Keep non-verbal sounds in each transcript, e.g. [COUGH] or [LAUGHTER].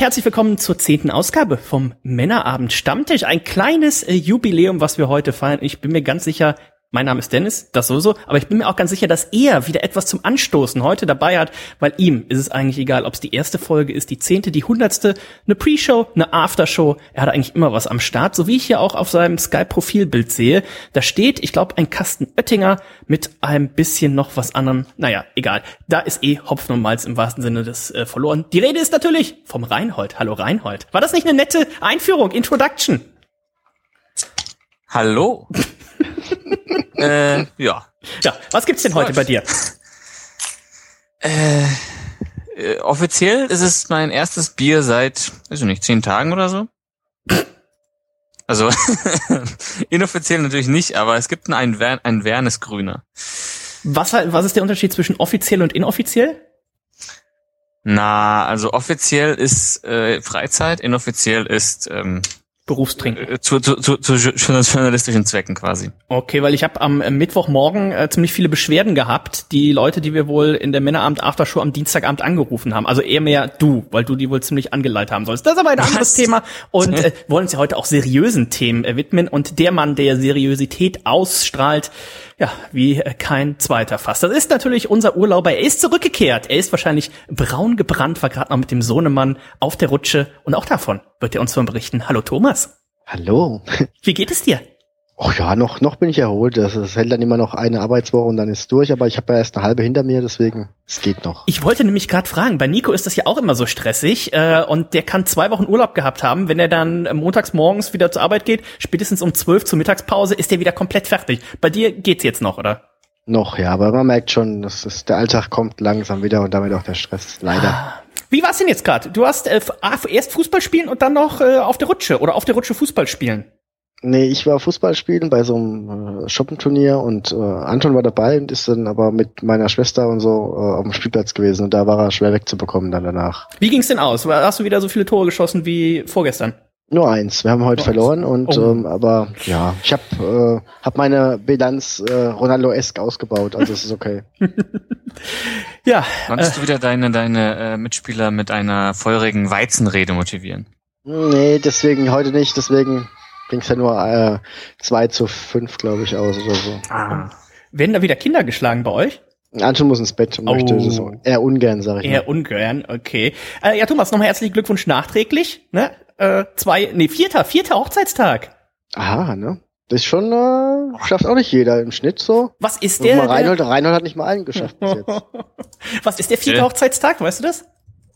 und herzlich willkommen zur zehnten Ausgabe vom Männerabend Stammtisch. Ein kleines äh, Jubiläum, was wir heute feiern. Ich bin mir ganz sicher, mein Name ist Dennis, das sowieso, aber ich bin mir auch ganz sicher, dass er wieder etwas zum Anstoßen heute dabei hat, weil ihm ist es eigentlich egal, ob es die erste Folge ist, die zehnte, die hundertste, eine Pre-Show, eine Aftershow. Er hat eigentlich immer was am Start, so wie ich hier auch auf seinem Skype-Profilbild sehe. Da steht, ich glaube, ein Kasten Oettinger mit ein bisschen noch was anderem. Naja, egal. Da ist eh Hopfen und Malz im wahrsten Sinne des äh, verloren. Die Rede ist natürlich vom Reinhold. Hallo Reinhold. War das nicht eine nette Einführung, Introduction? Hallo. Äh, ja. Ja, was gibt's denn heute bei dir? [LAUGHS] Äh, äh, offiziell ist es mein erstes Bier seit, weiß ich nicht, zehn Tagen oder so. Also [LAUGHS] inoffiziell natürlich nicht, aber es gibt einen, Ver einen Wernesgrüner. Was, was ist der Unterschied zwischen offiziell und inoffiziell? Na, also offiziell ist äh, Freizeit, inoffiziell ist ähm, Berufstrinken. Äh, zu, zu, zu, zu journalistischen Zwecken quasi. Okay, weil ich habe am Mittwochmorgen äh, ziemlich viele Beschwerden gehabt, die Leute, die wir wohl in der Männeramt Aftershow am Dienstagabend angerufen haben. Also eher mehr du, weil du die wohl ziemlich angeleitet haben sollst. Das ist aber ein anderes Thema und äh, wollen uns ja heute auch seriösen Themen äh, widmen. Und der Mann, der Seriosität ausstrahlt, ja, wie äh, kein zweiter fast. Das ist natürlich unser Urlauber. Er ist zurückgekehrt. Er ist wahrscheinlich braun gebrannt, war gerade noch mit dem Sohnemann auf der Rutsche und auch davon wird er uns von berichten. Hallo Thomas. Hallo. [LAUGHS] Wie geht es dir? Ach ja, noch, noch bin ich erholt. Das, das hält dann immer noch eine Arbeitswoche und dann ist durch, aber ich habe ja erst eine halbe hinter mir, deswegen, es geht noch. Ich wollte nämlich gerade fragen, bei Nico ist das ja auch immer so stressig äh, und der kann zwei Wochen Urlaub gehabt haben. Wenn er dann montags morgens wieder zur Arbeit geht, spätestens um zwölf zur Mittagspause, ist er wieder komplett fertig. Bei dir geht's jetzt noch, oder? Noch, ja, aber man merkt schon, dass es, der Alltag kommt langsam wieder und damit auch der Stress, leider. Ah. Wie war's denn jetzt gerade? Du hast äh, erst Fußball spielen und dann noch äh, auf der Rutsche oder auf der Rutsche Fußball spielen. Nee, ich war Fußball spielen bei so einem äh, Shoppenturnier und äh, Anton war dabei und ist dann aber mit meiner Schwester und so äh, auf dem Spielplatz gewesen und da war er schwer wegzubekommen dann danach. Wie ging's denn aus? Hast du wieder so viele Tore geschossen wie vorgestern? Nur eins. Wir haben heute Nur verloren und oh. ähm, aber ja, ich habe äh, hab meine Bilanz äh, Ronaldo-esk ausgebaut, also es ist okay. [LAUGHS] ja. Konntest äh, du wieder deine deine äh, Mitspieler mit einer feurigen Weizenrede motivieren? Nee, deswegen heute nicht, deswegen ging es ja nur äh, 2 zu 5, glaube ich, aus oder so. Ah. Werden da wieder Kinder geschlagen bei euch? Anton muss ins Bett und oh. möchte das eher ungern, sage ich. Eher mal. ungern, okay. Äh, ja, Thomas, nochmal herzlichen Glückwunsch nachträglich. Ne? Äh, zwei, nee, vierter, vierter Hochzeitstag. Aha, ne? Das ist schon, äh, schafft auch nicht jeder im Schnitt so. Was ist der? Reinhold, Reinhold hat nicht mal einen geschafft bis jetzt. [LAUGHS] Was ist der vierte Hochzeitstag, weißt du das?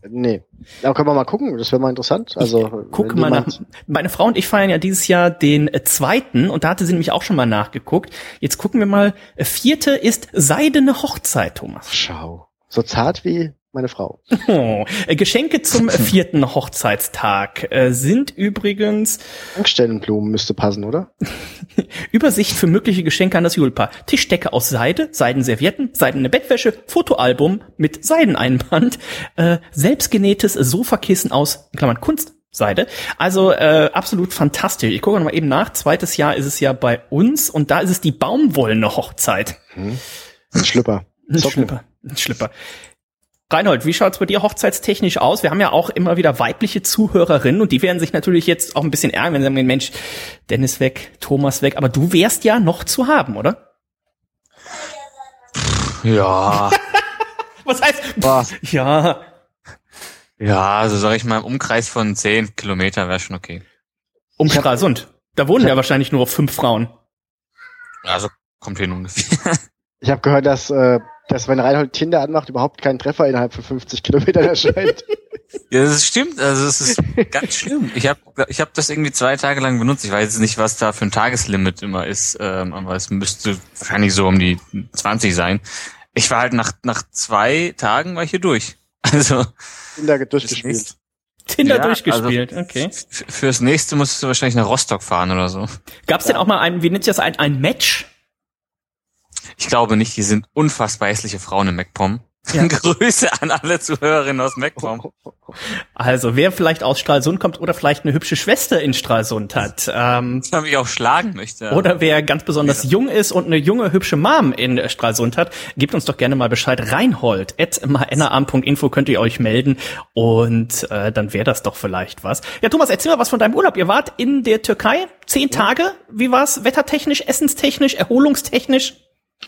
Nee. Aber können wir mal gucken, das wäre mal interessant. Also guck mal nach. Meine Frau und ich feiern ja dieses Jahr den äh, zweiten und da hatte sie nämlich auch schon mal nachgeguckt. Jetzt gucken wir mal. Äh, vierte ist seidene Hochzeit, Thomas. Schau. So zart wie meine Frau. Oh, äh, Geschenke zum [LAUGHS] vierten Hochzeitstag äh, sind übrigens. Tankstellenblumen müsste passen, oder? [LAUGHS] Übersicht für mögliche Geschenke an das Julpa. Tischdecke aus Seide, Seidenservietten, seidene Bettwäsche, Fotoalbum mit Seideneinband, äh, selbstgenähtes Sofakissen aus, in Klammern Kunst, Seite. Also äh, absolut fantastisch. Ich gucke noch mal eben nach. Zweites Jahr ist es ja bei uns und da ist es die baumwollene Hochzeit. Hm. Schlüpper. Socken. Schlipper. Schlipper. Reinhold, wie schaut's bei dir hochzeitstechnisch aus? Wir haben ja auch immer wieder weibliche Zuhörerinnen und die werden sich natürlich jetzt auch ein bisschen ärgern, wenn sie sagen, Mensch, Dennis weg, Thomas weg, aber du wärst ja noch zu haben, oder? Ja. [LAUGHS] Was heißt? Was? Ja. Ja, also sag ich mal, im Umkreis von zehn Kilometer wäre schon okay. Um Stralsund. Da wohnen ja wahrscheinlich nur fünf Frauen. Also kommt hin ungefähr. Ich habe gehört, dass äh, dass wenn Reinhold Tinder anmacht, überhaupt kein Treffer innerhalb von 50 Kilometern erscheint. [LAUGHS] ja, das stimmt. Also es ist ganz schlimm. Ich habe ich hab das irgendwie zwei Tage lang benutzt. Ich weiß jetzt nicht, was da für ein Tageslimit immer ist, ähm, aber es müsste wahrscheinlich so um die 20 sein. Ich war halt nach, nach zwei Tagen war ich hier durch. [LAUGHS] Also Tinder durchgespielt. Tinder ja, durchgespielt, also okay. Fürs nächste musst du wahrscheinlich nach Rostock fahren oder so. Gab's ja. denn auch mal ein, wie nennt sich das, ein, ein Match? Ich glaube nicht, die sind unfassbar hässliche Frauen im MacPom. Ja. [LAUGHS] Grüße an alle Zuhörerinnen aus Meckbaum. Also, wer vielleicht aus Stralsund kommt oder vielleicht eine hübsche Schwester in Stralsund hat. Ähm, [LAUGHS] ich mich auch schlagen möchte. Oder wer ganz besonders ja. jung ist und eine junge, hübsche Mom in Stralsund hat, gebt uns doch gerne mal Bescheid. Reinhold at maennaarm.info könnt ihr euch melden und äh, dann wäre das doch vielleicht was. Ja, Thomas, erzähl mal was von deinem Urlaub. Ihr wart in der Türkei zehn ja. Tage. Wie war's? Wettertechnisch, essenstechnisch, erholungstechnisch?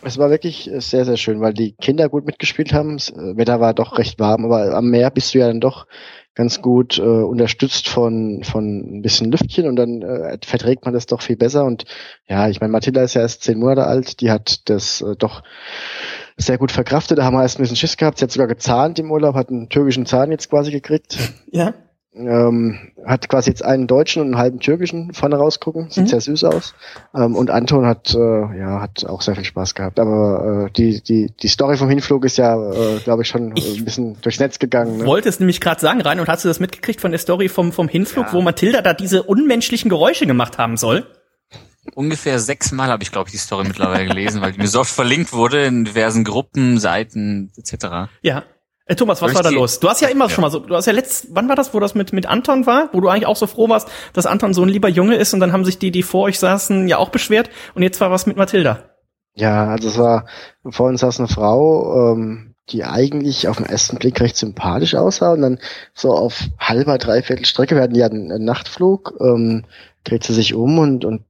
Es war wirklich äh, sehr, sehr schön, weil die Kinder gut mitgespielt haben. Das äh, Wetter war doch recht warm, aber am Meer bist du ja dann doch ganz gut äh, unterstützt von von ein bisschen Lüftchen und dann äh, verträgt man das doch viel besser. Und ja, ich meine, Matilda ist ja erst zehn Monate alt, die hat das äh, doch sehr gut verkraftet. Da haben wir erst ein bisschen Schiss gehabt. Sie hat sogar gezahnt im Urlaub, hat einen türkischen Zahn jetzt quasi gekriegt. [LAUGHS] Ja ähm, hat quasi jetzt einen deutschen und einen halben türkischen vorne rausgucken. Sieht mhm. sehr süß aus. Ähm, und Anton hat, äh, ja, hat auch sehr viel Spaß gehabt. Aber äh, die, die, die Story vom Hinflug ist ja, äh, glaube ich, schon ich ein bisschen durchs Netz gegangen. Ne? wollte es nämlich gerade sagen, rein und hast du das mitgekriegt von der Story vom, vom Hinflug, ja. wo Mathilda da diese unmenschlichen Geräusche gemacht haben soll? Ungefähr sechsmal habe ich, glaube ich, die Story mittlerweile gelesen, weil die mir so oft verlinkt wurde in diversen Gruppen, Seiten etc. Ja. Äh, Thomas, was war da los? Du hast ja immer ja. schon mal so, du hast ja letzt, wann war das, wo das mit, mit Anton war, wo du eigentlich auch so froh warst, dass Anton so ein lieber Junge ist und dann haben sich die, die vor euch saßen, ja auch beschwert und jetzt war was mit Mathilda. Ja, also es war, vor uns saß eine Frau, ähm, die eigentlich auf den ersten Blick recht sympathisch aussah und dann so auf halber, dreiviertel Strecke, wir hatten ja einen, einen Nachtflug, ähm, dreht sie sich um und, und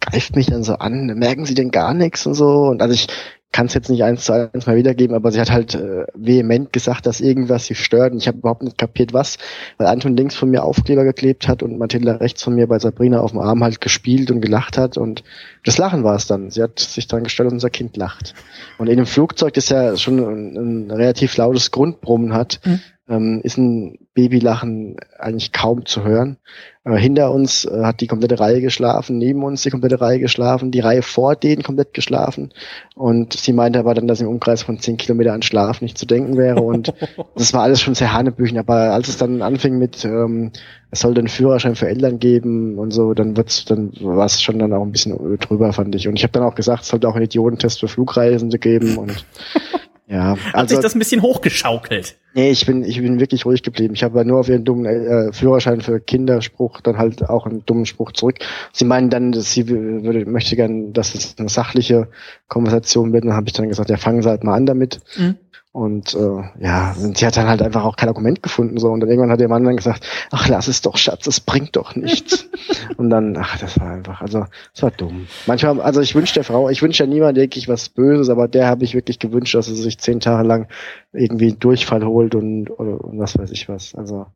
greift mich dann so an, merken Sie denn gar nichts und so und also ich kann es jetzt nicht eins zu eins mal wiedergeben, aber sie hat halt äh, vehement gesagt, dass irgendwas sie stört. Und ich habe überhaupt nicht kapiert, was, weil Anton links von mir Aufkleber geklebt hat und Mathilda rechts von mir bei Sabrina auf dem Arm halt gespielt und gelacht hat. Und das Lachen war es dann. Sie hat sich dran gestellt, unser Kind lacht. Und in dem Flugzeug, das ja schon ein, ein relativ lautes Grundbrummen hat, mhm ähm, ist ein Babylachen eigentlich kaum zu hören. Äh, hinter uns äh, hat die komplette Reihe geschlafen, neben uns die komplette Reihe geschlafen, die Reihe vor denen komplett geschlafen. Und sie meinte aber dann, dass im Umkreis von zehn Kilometer an Schlaf nicht zu denken wäre. Und [LAUGHS] das war alles schon sehr hanebüchen. Aber als es dann anfing mit, ähm, es sollte einen Führerschein für Eltern geben und so, dann wird's, dann war es schon dann auch ein bisschen drüber, fand ich. Und ich habe dann auch gesagt, es sollte auch einen Idiotentest für Flugreisende geben und [LAUGHS] ja, also, Hat sich das ein bisschen hochgeschaukelt? Nee, ich bin, ich bin wirklich ruhig geblieben. Ich habe nur auf ihren dummen äh, Führerschein für Kinderspruch dann halt auch einen dummen Spruch zurück. Sie meinen dann, dass sie würde, möchte gern, dass es eine sachliche Konversation wird. Dann habe ich dann gesagt, ja, fangen Sie halt mal an damit. Mhm. Und äh, ja, sie hat dann halt einfach auch kein Argument gefunden. so Und dann irgendwann hat ihr Mann dann gesagt, ach lass es doch, Schatz, es bringt doch nichts. [LAUGHS] und dann, ach, das war einfach, also es war dumm. Manchmal, also ich wünsche der Frau, ich wünsche ja niemand wirklich was Böses, aber der habe ich wirklich gewünscht, dass sie sich zehn Tage lang irgendwie einen Durchfall holt und, oder, und was weiß ich was. Also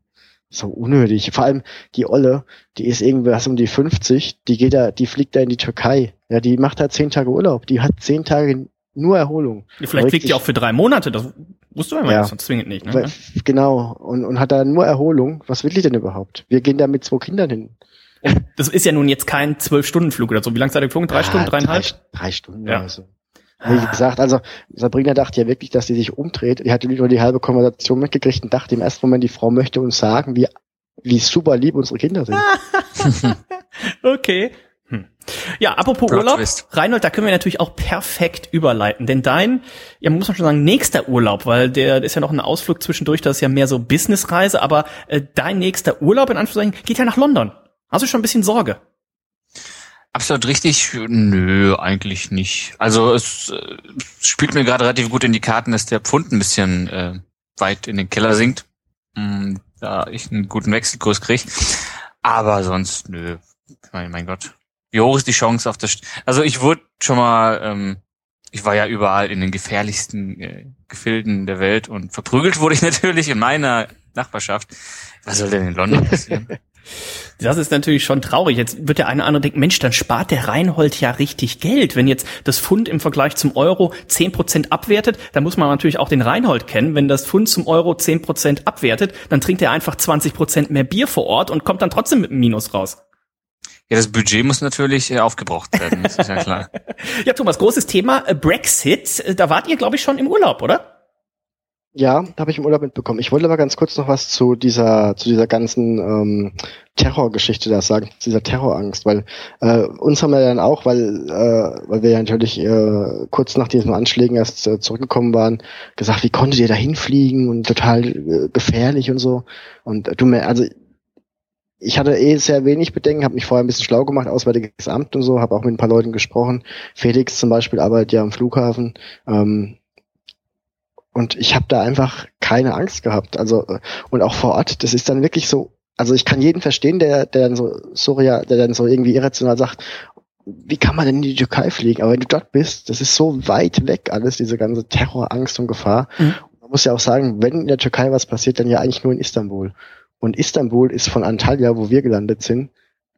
so unnötig. Vor allem die Olle, die ist irgendwas um die 50, die geht da, die fliegt da in die Türkei. Ja, die macht da zehn Tage Urlaub. Die hat zehn Tage nur Erholung. Vielleicht fliegt die auch für drei Monate, das wusste man ja sonst zwingend nicht. Ne? Genau, und, und hat da nur Erholung. Was will die denn überhaupt? Wir gehen da mit zwei Kindern hin. Das ist ja nun jetzt kein Zwölf-Stunden-Flug oder so. Wie lange seid ihr geflogen? Drei ja, Stunden, dreieinhalb? Drei, drei Stunden ja. also. Wie gesagt, also Sabrina dachte ja wirklich, dass sie sich umdreht. Die hatte nur die halbe Konversation mitgekriegt und dachte im ersten Moment, die Frau möchte uns sagen, wie, wie super lieb unsere Kinder sind. [LAUGHS] okay. Hm. Ja, apropos Urlaub, Twist. Reinhold, da können wir natürlich auch perfekt überleiten, denn dein, ja, muss man schon sagen, nächster Urlaub, weil der ist ja noch ein Ausflug zwischendurch, das ist ja mehr so Businessreise, aber äh, dein nächster Urlaub in Anführungszeichen geht ja nach London. Hast du schon ein bisschen Sorge? Absolut richtig. Nö, eigentlich nicht. Also es äh, spielt mir gerade relativ gut in die Karten, dass der Pfund ein bisschen äh, weit in den Keller sinkt. Mm, da ich einen guten Wechselkurs krieg. Aber sonst, nö. Mein, mein Gott, wie hoch ist die Chance auf das? St also ich wurde schon mal, ähm, ich war ja überall in den gefährlichsten äh, Gefilden der Welt und verprügelt wurde ich [LAUGHS] natürlich in meiner Nachbarschaft. Was soll denn in London passieren? [LAUGHS] Das ist natürlich schon traurig. Jetzt wird der eine oder andere denken, Mensch, dann spart der Reinhold ja richtig Geld. Wenn jetzt das Pfund im Vergleich zum Euro zehn Prozent abwertet, dann muss man natürlich auch den Reinhold kennen. Wenn das Pfund zum Euro zehn Prozent abwertet, dann trinkt er einfach 20 Prozent mehr Bier vor Ort und kommt dann trotzdem mit einem Minus raus. Ja, das Budget muss natürlich äh, aufgebraucht werden, das ist ja klar. [LAUGHS] ja, Thomas, großes Thema äh, Brexit. Äh, da wart ihr, glaube ich, schon im Urlaub, oder? Ja, habe ich im Urlaub mitbekommen. Ich wollte aber ganz kurz noch was zu dieser, zu dieser ganzen ähm, Terrorgeschichte da sagen, zu dieser Terrorangst, weil äh, uns haben wir dann auch, weil, äh, weil wir ja natürlich äh, kurz nach diesen Anschlägen erst äh, zurückgekommen waren, gesagt, wie konntet ihr da hinfliegen und total äh, gefährlich und so. Und äh, du mir, also ich hatte eh sehr wenig Bedenken, habe mich vorher ein bisschen schlau gemacht, Auswärtiges Amt und so, habe auch mit ein paar Leuten gesprochen. Felix zum Beispiel arbeitet ja am Flughafen. Ähm, und ich habe da einfach keine Angst gehabt. Also äh, und auch vor Ort, das ist dann wirklich so. Also ich kann jeden verstehen, der der dann so Surya, der dann so irgendwie irrational sagt, wie kann man denn in die Türkei fliegen? Aber wenn du dort bist, das ist so weit weg alles, diese ganze Terror, Angst und Gefahr. Mhm. Man muss ja auch sagen, wenn in der Türkei was passiert, dann ja eigentlich nur in Istanbul. Und Istanbul ist von Antalya, wo wir gelandet sind,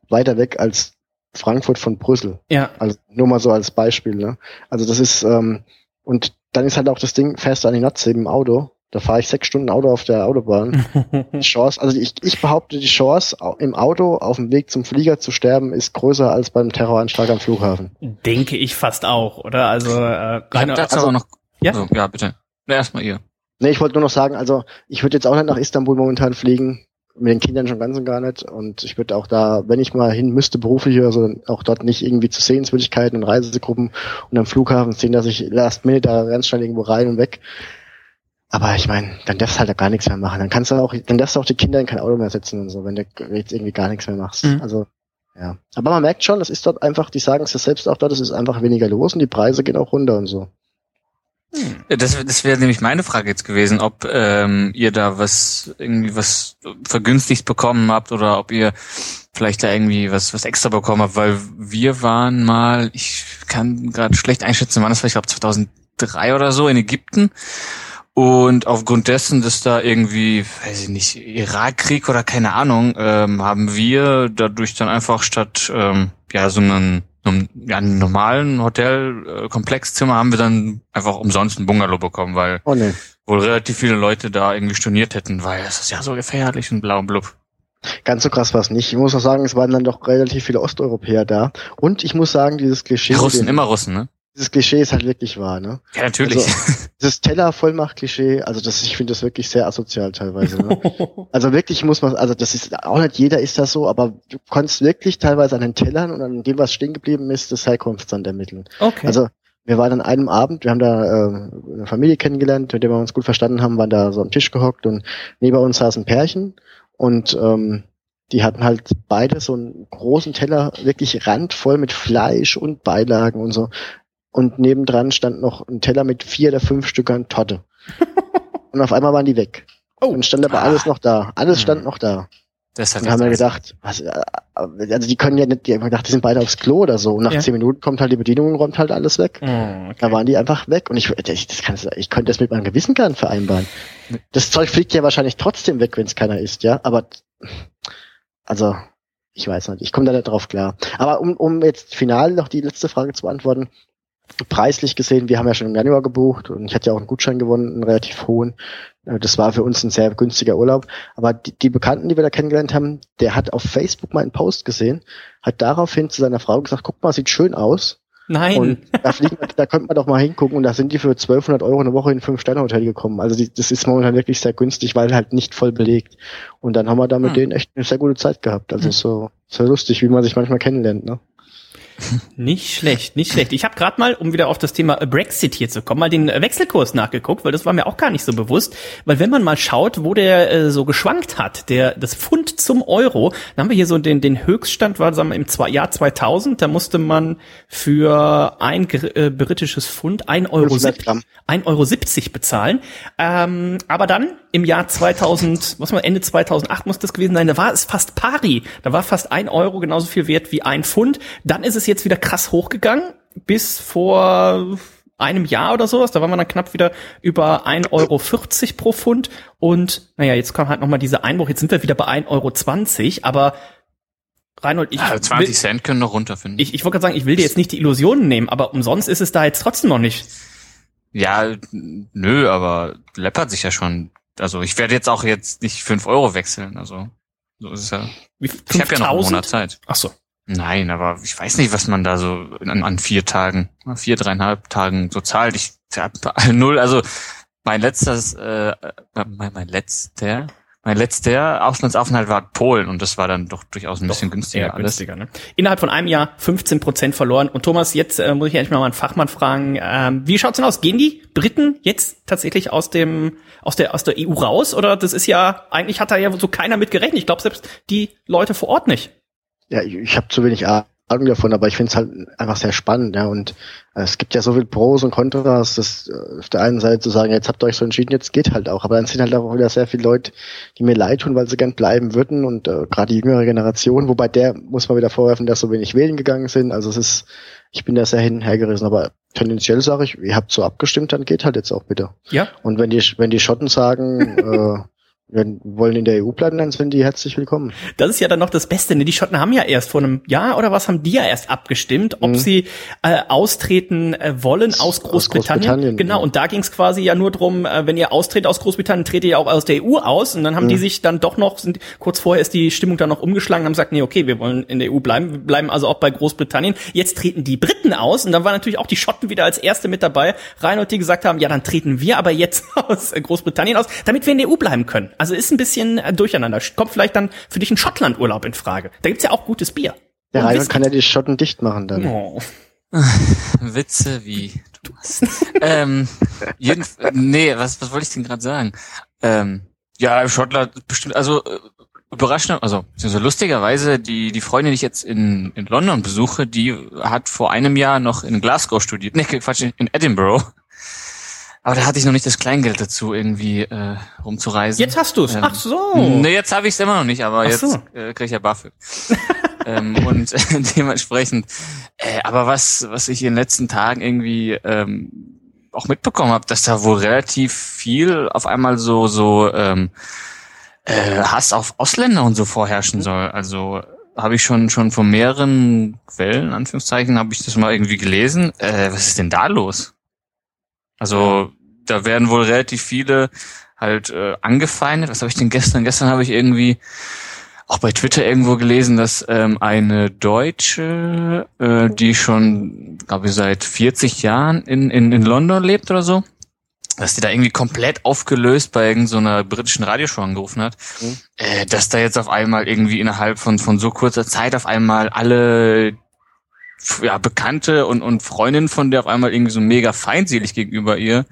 weiter weg als Frankfurt von Brüssel. Ja. Also nur mal so als Beispiel. Ne? Also das ist ähm, und dann ist halt auch das Ding, fährst du an die Nordsee im Auto, da fahre ich sechs Stunden Auto auf der Autobahn. [LAUGHS] Die Chance, also ich, ich behaupte, die Chance, im Auto auf dem Weg zum Flieger zu sterben, ist größer als beim Terroranschlag am Flughafen. Denke ich fast auch, oder? Also, äh, ich hab dazu also, auch noch. Ja? So, ja, bitte. Na, erstmal ihr. Nee, ich wollte nur noch sagen, also ich würde jetzt auch nicht nach Istanbul momentan fliegen mit den Kindern schon ganz und gar nicht. Und ich würde auch da, wenn ich mal hin müsste, beruflich oder so, auch dort nicht irgendwie zu Sehenswürdigkeiten und Reisegruppen und am Flughafen sehen, dass ich last minute da ganz schnell irgendwo rein und weg. Aber ich meine, dann darfst du halt auch gar nichts mehr machen. Dann kannst du auch, dann darfst du auch die Kinder in kein Auto mehr setzen und so, wenn du jetzt irgendwie gar nichts mehr machst. Mhm. Also, ja. Aber man merkt schon, das ist dort einfach, die sagen es ja selbst auch dort, es ist einfach weniger los und die Preise gehen auch runter und so. Hm. Das, das wäre nämlich meine Frage jetzt gewesen, ob ähm, ihr da was irgendwie was vergünstigt bekommen habt oder ob ihr vielleicht da irgendwie was was extra bekommen habt, weil wir waren mal, ich kann gerade schlecht einschätzen, wann das war, ich glaube 2003 oder so in Ägypten und aufgrund dessen, dass da irgendwie, weiß ich nicht, Irakkrieg oder keine Ahnung, ähm, haben wir dadurch dann einfach statt ähm, ja so einen einem, ja, einem normalen Hotel-Komplexzimmer haben wir dann einfach umsonst ein Bungalow bekommen, weil oh nee. wohl relativ viele Leute da irgendwie storniert hätten, weil es ist ja so gefährlich und blau und blub. Ganz so krass war es nicht. Ich muss auch sagen, es waren dann doch relativ viele Osteuropäer da. Und ich muss sagen, dieses Klischee. Russen, immer Russen, ne? Dieses Klischee ist halt wirklich wahr, ne? Ja, natürlich. Also, dieses Teller-Vollmacht-Klischee, also das, ich finde das wirklich sehr asozial teilweise. Ne? [LAUGHS] also wirklich muss man, also das ist auch nicht jeder ist das so, aber du konntest wirklich teilweise an den Tellern und an dem, was stehen geblieben ist, das Herkunftsland ermitteln. Okay. Also wir waren an einem Abend, wir haben da äh, eine Familie kennengelernt, mit der wir uns gut verstanden haben, waren da so am Tisch gehockt und neben uns saß ein Pärchen und ähm, die hatten halt beide so einen großen Teller, wirklich randvoll mit Fleisch und Beilagen und so und nebendran stand noch ein Teller mit vier oder fünf Stückern Torte. [LAUGHS] und auf einmal waren die weg. Oh. Und stand aber ah. alles noch da. Alles stand hm. noch da. Das und haben wir gedacht, was, äh, also die können ja nicht, die haben gedacht, die sind beide aufs Klo oder so. Und nach ja. zehn Minuten kommt halt die Bedienung und räumt halt alles weg. Oh, okay. Da waren die einfach weg. Und ich, ich, das kann, ich könnte das mit meinem Gewissen gar nicht vereinbaren. Das Zeug fliegt ja wahrscheinlich trotzdem weg, wenn es keiner isst, ja. Aber also, ich weiß nicht, ich komme da nicht drauf klar. Aber um, um jetzt final noch die letzte Frage zu beantworten, preislich gesehen, wir haben ja schon im Januar gebucht und ich hatte ja auch einen Gutschein gewonnen, einen relativ hohen. Äh, das war für uns ein sehr günstiger Urlaub. Aber die, die Bekannten, die wir da kennengelernt haben, der hat auf Facebook mal einen Post gesehen, hat daraufhin zu seiner Frau gesagt, guck mal, sieht schön aus. Nein. Und da, [LAUGHS] fliegen, da könnte man doch mal hingucken und da sind die für 1200 Euro eine Woche in ein Fünf-Sterne-Hotel gekommen. Also die, das ist momentan wirklich sehr günstig, weil halt nicht voll belegt. Und dann haben wir da mit hm. denen echt eine sehr gute Zeit gehabt. Also hm. so sehr lustig, wie man sich manchmal kennenlernt. Ne? Nicht schlecht, nicht schlecht. Ich habe gerade mal, um wieder auf das Thema Brexit hier zu kommen, mal den Wechselkurs nachgeguckt, weil das war mir auch gar nicht so bewusst. Weil wenn man mal schaut, wo der äh, so geschwankt hat, der das Pfund zum Euro, dann haben wir hier so den, den Höchststand, war sagen wir im zwei, Jahr 2000, da musste man für ein äh, britisches Pfund 1,70 Euro, 1,70 Euro 70 bezahlen. Ähm, aber dann im Jahr 2000, was mal Ende 2008 muss das gewesen sein, da war es fast pari. Da war fast ein Euro genauso viel wert wie ein Pfund. Dann ist es jetzt wieder krass hochgegangen bis vor einem Jahr oder sowas. Da waren wir dann knapp wieder über 1,40 Euro pro Pfund. Und naja, jetzt kommt halt nochmal dieser Einbruch. Jetzt sind wir wieder bei 1,20 Euro. Aber Reinhold, ich. Ja, 20 will, Cent können noch runterfinden. Ich, ich wollte gerade sagen, ich will dir jetzt nicht die Illusionen nehmen, aber umsonst ist es da jetzt trotzdem noch nicht. Ja, nö, aber läppert sich ja schon also ich werde jetzt auch jetzt nicht fünf Euro wechseln. Also so ist es ja. Wie, ich habe ja noch einen Monat Zeit. Ach so. Nein, aber ich weiß nicht, was man da so an, an vier Tagen, vier, dreieinhalb Tagen so zahlt. Ich ja, [LAUGHS] null, also mein letztes, äh, äh, mein, mein letzter, mein letzter Auslandsaufenthalt war Polen und das war dann doch durchaus ein bisschen günstiger. Ja, günstiger ne? Innerhalb von einem Jahr 15 Prozent verloren. Und Thomas, jetzt äh, muss ich endlich mal einen Fachmann fragen, ähm, wie schaut's denn aus? Gehen die Briten jetzt tatsächlich aus dem aus der aus der EU raus? Oder das ist ja eigentlich hat da ja so keiner mit gerechnet. Ich glaube selbst die Leute vor Ort nicht. Ja, ich, ich habe zu wenig Ahnung davon, aber ich finde es halt einfach sehr spannend, ja. Und äh, es gibt ja so viel Pros und Kontras, das äh, auf der einen Seite zu sagen, jetzt habt ihr euch so entschieden, jetzt geht halt auch. Aber dann sind halt auch wieder sehr viele Leute, die mir leid tun, weil sie gern bleiben würden und äh, gerade die jüngere Generation, wobei der muss man wieder vorwerfen, dass so wenig wählen gegangen sind. Also es ist, ich bin da sehr hin hergerissen, aber tendenziell sage ich, ihr habt so abgestimmt, dann geht halt jetzt auch bitte. Ja. Und wenn die, wenn die Schotten sagen, [LAUGHS] äh, wir wollen in der EU bleiben, dann sind die herzlich willkommen. Das ist ja dann noch das Beste. Ne? Die Schotten haben ja erst vor einem Jahr oder was haben die ja erst abgestimmt, ob mhm. sie äh, austreten äh, wollen aus Großbritannien. Aus Großbritannien genau, ja. und da ging es quasi ja nur drum, äh, wenn ihr austretet aus Großbritannien, tretet ihr auch aus der EU aus. Und dann haben mhm. die sich dann doch noch, sind kurz vorher ist die Stimmung dann noch umgeschlagen, haben gesagt, nee, okay, wir wollen in der EU bleiben, wir bleiben also auch bei Großbritannien. Jetzt treten die Briten aus und dann waren natürlich auch die Schotten wieder als erste mit dabei, rein und die gesagt haben, ja, dann treten wir aber jetzt [LAUGHS] aus Großbritannien aus, damit wir in der EU bleiben können. Also ist ein bisschen äh, durcheinander. Kommt vielleicht dann für dich ein Schottlandurlaub in Frage. Da gibt's ja auch gutes Bier. Der Rainer kann ja die Schotten dicht machen dann. Oh. [LAUGHS] Witze wie du hast. ähm, jeden, nee, was, was wollte ich denn gerade sagen? Ähm, ja, Schottland bestimmt, also äh, überraschend, also so lustigerweise, die, die Freundin, die ich jetzt in, in London besuche, die hat vor einem Jahr noch in Glasgow studiert. Nee, Quatsch, in Edinburgh. Aber da hatte ich noch nicht das Kleingeld dazu, irgendwie äh, rumzureisen. Jetzt hast du es. Ähm, Ach so. Nee, jetzt habe ich es immer noch nicht, aber Ach jetzt so. äh, krieg ich ja BAföG. [LAUGHS] ähm, und äh, [LAUGHS] dementsprechend. Äh, aber was, was ich in den letzten Tagen irgendwie ähm, auch mitbekommen habe, dass da wohl relativ viel auf einmal so so ähm, äh, Hass auf Ausländer und so vorherrschen mhm. soll. Also habe ich schon schon von mehreren Quellen, Anführungszeichen, habe ich das mal irgendwie gelesen. Äh, was ist denn da los? Also da werden wohl relativ viele halt äh, angefeindet. Was habe ich denn gestern? Gestern habe ich irgendwie auch bei Twitter irgendwo gelesen, dass ähm, eine Deutsche, äh, die schon, glaube ich, seit 40 Jahren in, in, in London lebt oder so, dass die da irgendwie komplett aufgelöst bei irgendeiner so britischen Radioshow angerufen hat, mhm. äh, dass da jetzt auf einmal irgendwie innerhalb von, von so kurzer Zeit auf einmal alle ja, Bekannte und, und Freundinnen von der auf einmal irgendwie so mega feindselig gegenüber ihr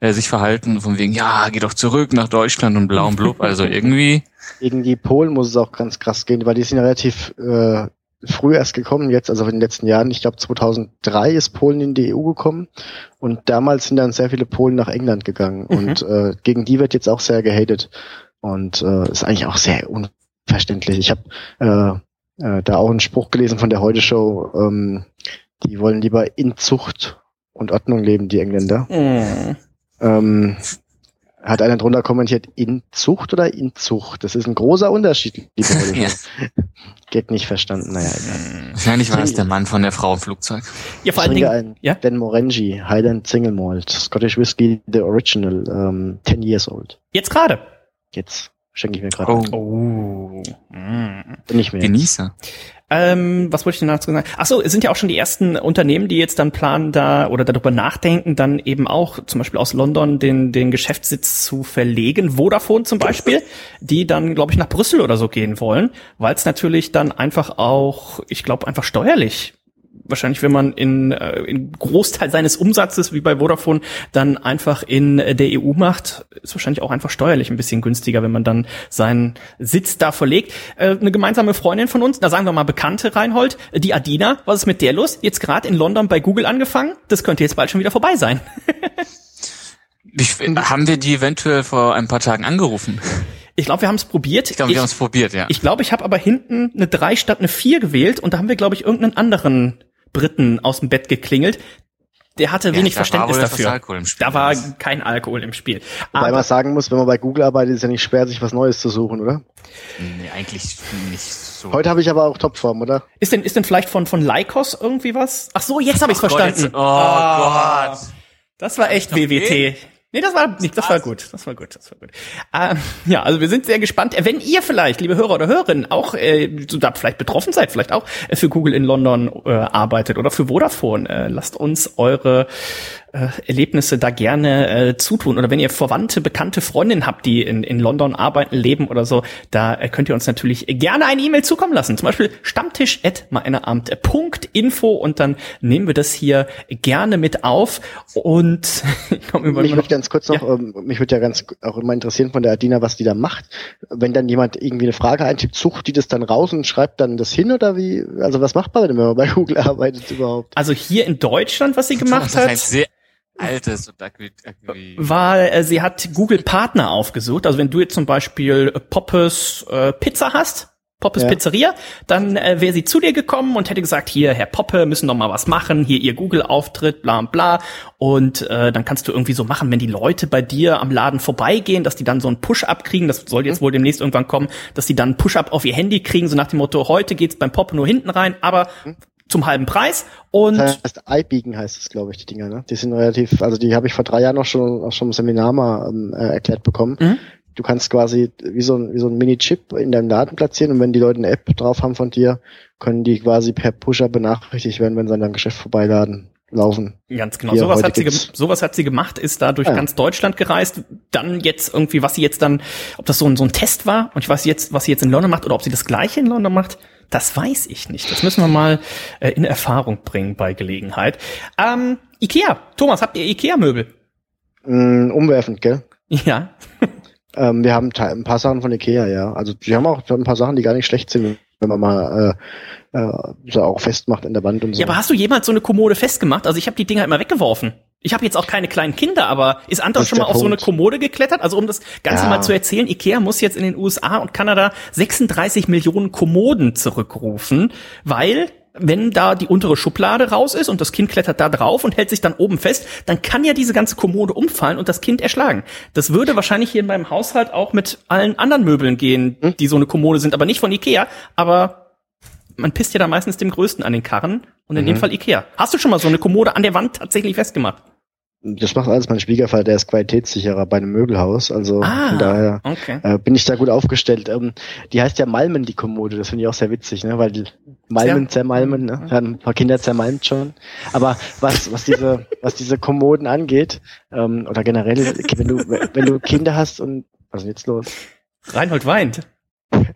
äh, sich verhalten, von wegen, ja, geh doch zurück nach Deutschland und blau und blub. Also [LAUGHS] irgendwie. Gegen die Polen muss es auch ganz krass gehen, weil die sind ja relativ äh, früh erst gekommen, jetzt, also in den letzten Jahren. Ich glaube 2003 ist Polen in die EU gekommen und damals sind dann sehr viele Polen nach England gegangen mhm. und äh, gegen die wird jetzt auch sehr gehatet und äh, ist eigentlich auch sehr unverständlich. Ich habe äh, äh, da auch einen Spruch gelesen von der Heute Show, ähm, die wollen lieber in Zucht und Ordnung leben, die Engländer. Mm. Ähm, hat einer drunter kommentiert, in Zucht oder in Zucht? Das ist ein großer Unterschied, liebe Heute ja. [LAUGHS] Geht nicht verstanden, naja. Egal. Wahrscheinlich war es der Mann von der Frau im Flugzeug. Ja, vor allen Dingen, ein ja? Ben Morengi, Highland Single Malt, Scottish Whiskey, the Original, ähm, 10 years old. Jetzt gerade? Jetzt schenke ich mir gerade. Oh. oh. Mm. Nicht mehr. Genießer. Ähm, was wollte ich denn dazu sagen? Ach so, es sind ja auch schon die ersten Unternehmen, die jetzt dann planen, da oder darüber nachdenken, dann eben auch zum Beispiel aus London den, den Geschäftssitz zu verlegen. Vodafone zum Beispiel, die dann, glaube ich, nach Brüssel oder so gehen wollen, weil es natürlich dann einfach auch, ich glaube, einfach steuerlich wahrscheinlich, wenn man in, äh, in Großteil seines Umsatzes, wie bei Vodafone, dann einfach in der EU macht, ist wahrscheinlich auch einfach steuerlich ein bisschen günstiger, wenn man dann seinen Sitz da verlegt. Äh, eine gemeinsame Freundin von uns, da sagen wir mal Bekannte Reinhold, die Adina, was ist mit der los? Jetzt gerade in London bei Google angefangen, das könnte jetzt bald schon wieder vorbei sein. Ich, haben wir die eventuell vor ein paar Tagen angerufen? [LAUGHS] Ich glaube, wir haben es probiert. Ich glaube, wir haben es probiert, ja. Ich glaube, ich habe aber hinten eine 3 statt eine 4 gewählt und da haben wir, glaube ich, irgendeinen anderen Briten aus dem Bett geklingelt. Der hatte ja, wenig Verständnis dafür. Da war kein Alkohol im Spiel. Wobei man sagen muss, wenn man bei Google arbeitet, ist ja nicht schwer, sich was Neues zu suchen, oder? Nee, eigentlich nicht so. Heute habe ich aber auch Topform, oder? Ist denn, ist denn vielleicht von, von Lycos irgendwie was? Ach so, jetzt habe ich's verstanden. Gott, jetzt, oh, oh Gott. Das war echt WWT. Nee, das war nicht, das war gut, das war gut, das war gut. Ähm, ja, also wir sind sehr gespannt. Wenn ihr vielleicht, liebe Hörer oder Hörerinnen, auch äh, so da vielleicht betroffen seid, vielleicht auch äh, für Google in London äh, arbeitet oder für Vodafone, äh, lasst uns eure äh, Erlebnisse da gerne äh, zutun. Oder wenn ihr Verwandte, bekannte Freundinnen habt, die in, in London arbeiten, leben oder so, da äh, könnt ihr uns natürlich gerne eine E-Mail zukommen lassen. Zum Beispiel stammtisch.meineamt.info und dann nehmen wir das hier gerne mit auf. Und [LAUGHS] mich würde ganz kurz noch, ja. ähm, mich würde ja ganz auch immer interessieren von der Adina, was die da macht. Wenn dann jemand irgendwie eine Frage eintippt, sucht die das dann raus und schreibt dann das hin oder wie? Also was macht man denn, wenn man bei Google arbeitet überhaupt? Also hier in Deutschland, was sie gemacht hat altes und irgendwie. War, äh, sie hat Google Partner aufgesucht. Also wenn du jetzt zum Beispiel Poppes äh, Pizza hast, Poppes ja. Pizzeria, dann äh, wäre sie zu dir gekommen und hätte gesagt, hier, Herr Poppe, müssen doch mal was machen, hier ihr Google-Auftritt, bla bla. Und äh, dann kannst du irgendwie so machen, wenn die Leute bei dir am Laden vorbeigehen, dass die dann so ein Push-Up kriegen, das soll jetzt mhm. wohl demnächst irgendwann kommen, dass die dann ein Push-Up auf ihr Handy kriegen, so nach dem Motto, heute geht's beim Poppe nur hinten rein, aber mhm zum halben Preis und das heißt iBeacon heißt es glaube ich die Dinger ne die sind relativ also die habe ich vor drei Jahren noch schon auch schon im Seminar mal ähm, äh, erklärt bekommen mhm. du kannst quasi wie so ein wie so ein Mini Chip in deinem Laden platzieren und wenn die Leute eine App drauf haben von dir können die quasi per Pusher benachrichtigt werden wenn sie an deinem Geschäft vorbeiladen laufen. Ganz genau. sowas hat, sie sowas hat sie gemacht, ist da durch ja. ganz Deutschland gereist. Dann jetzt irgendwie, was sie jetzt dann, ob das so ein, so ein Test war und ich weiß jetzt, was sie jetzt in London macht oder ob sie das gleiche in London macht, das weiß ich nicht. Das müssen wir mal äh, in Erfahrung bringen bei Gelegenheit. Ähm, Ikea. Thomas, habt ihr Ikea-Möbel? Mm, umwerfend, gell? Ja. [LAUGHS] ähm, wir haben ein paar Sachen von Ikea, ja. Also wir haben auch ein paar Sachen, die gar nicht schlecht sind, wenn man mal äh, äh, so auch festmacht in der Wand und so. Ja, aber hast du jemals so eine Kommode festgemacht? Also ich habe die Dinger immer weggeworfen. Ich habe jetzt auch keine kleinen Kinder, aber ist Anton schon mal auf Punkt. so eine Kommode geklettert? Also um das Ganze ja. mal zu erzählen, Ikea muss jetzt in den USA und Kanada 36 Millionen Kommoden zurückrufen, weil wenn da die untere Schublade raus ist und das Kind klettert da drauf und hält sich dann oben fest, dann kann ja diese ganze Kommode umfallen und das Kind erschlagen. Das würde wahrscheinlich hier in meinem Haushalt auch mit allen anderen Möbeln gehen, hm? die so eine Kommode sind, aber nicht von Ikea, aber man pisst ja da meistens dem Größten an den Karren und in mhm. dem Fall Ikea. Hast du schon mal so eine Kommode an der Wand tatsächlich festgemacht? Das macht alles mein Schwiegervater, der ist qualitätssicherer bei einem Möbelhaus. Also ah, von daher okay. äh, bin ich da gut aufgestellt. Ähm, die heißt ja Malmen, die Kommode. Das finde ich auch sehr witzig, ne? Weil Malmen, zermalmen, ne? Ja, ein paar Kinder zermalmt schon. Aber was, was diese, was diese Kommoden angeht, ähm, oder generell, wenn du, wenn du Kinder hast und was ist jetzt los? Reinhold weint.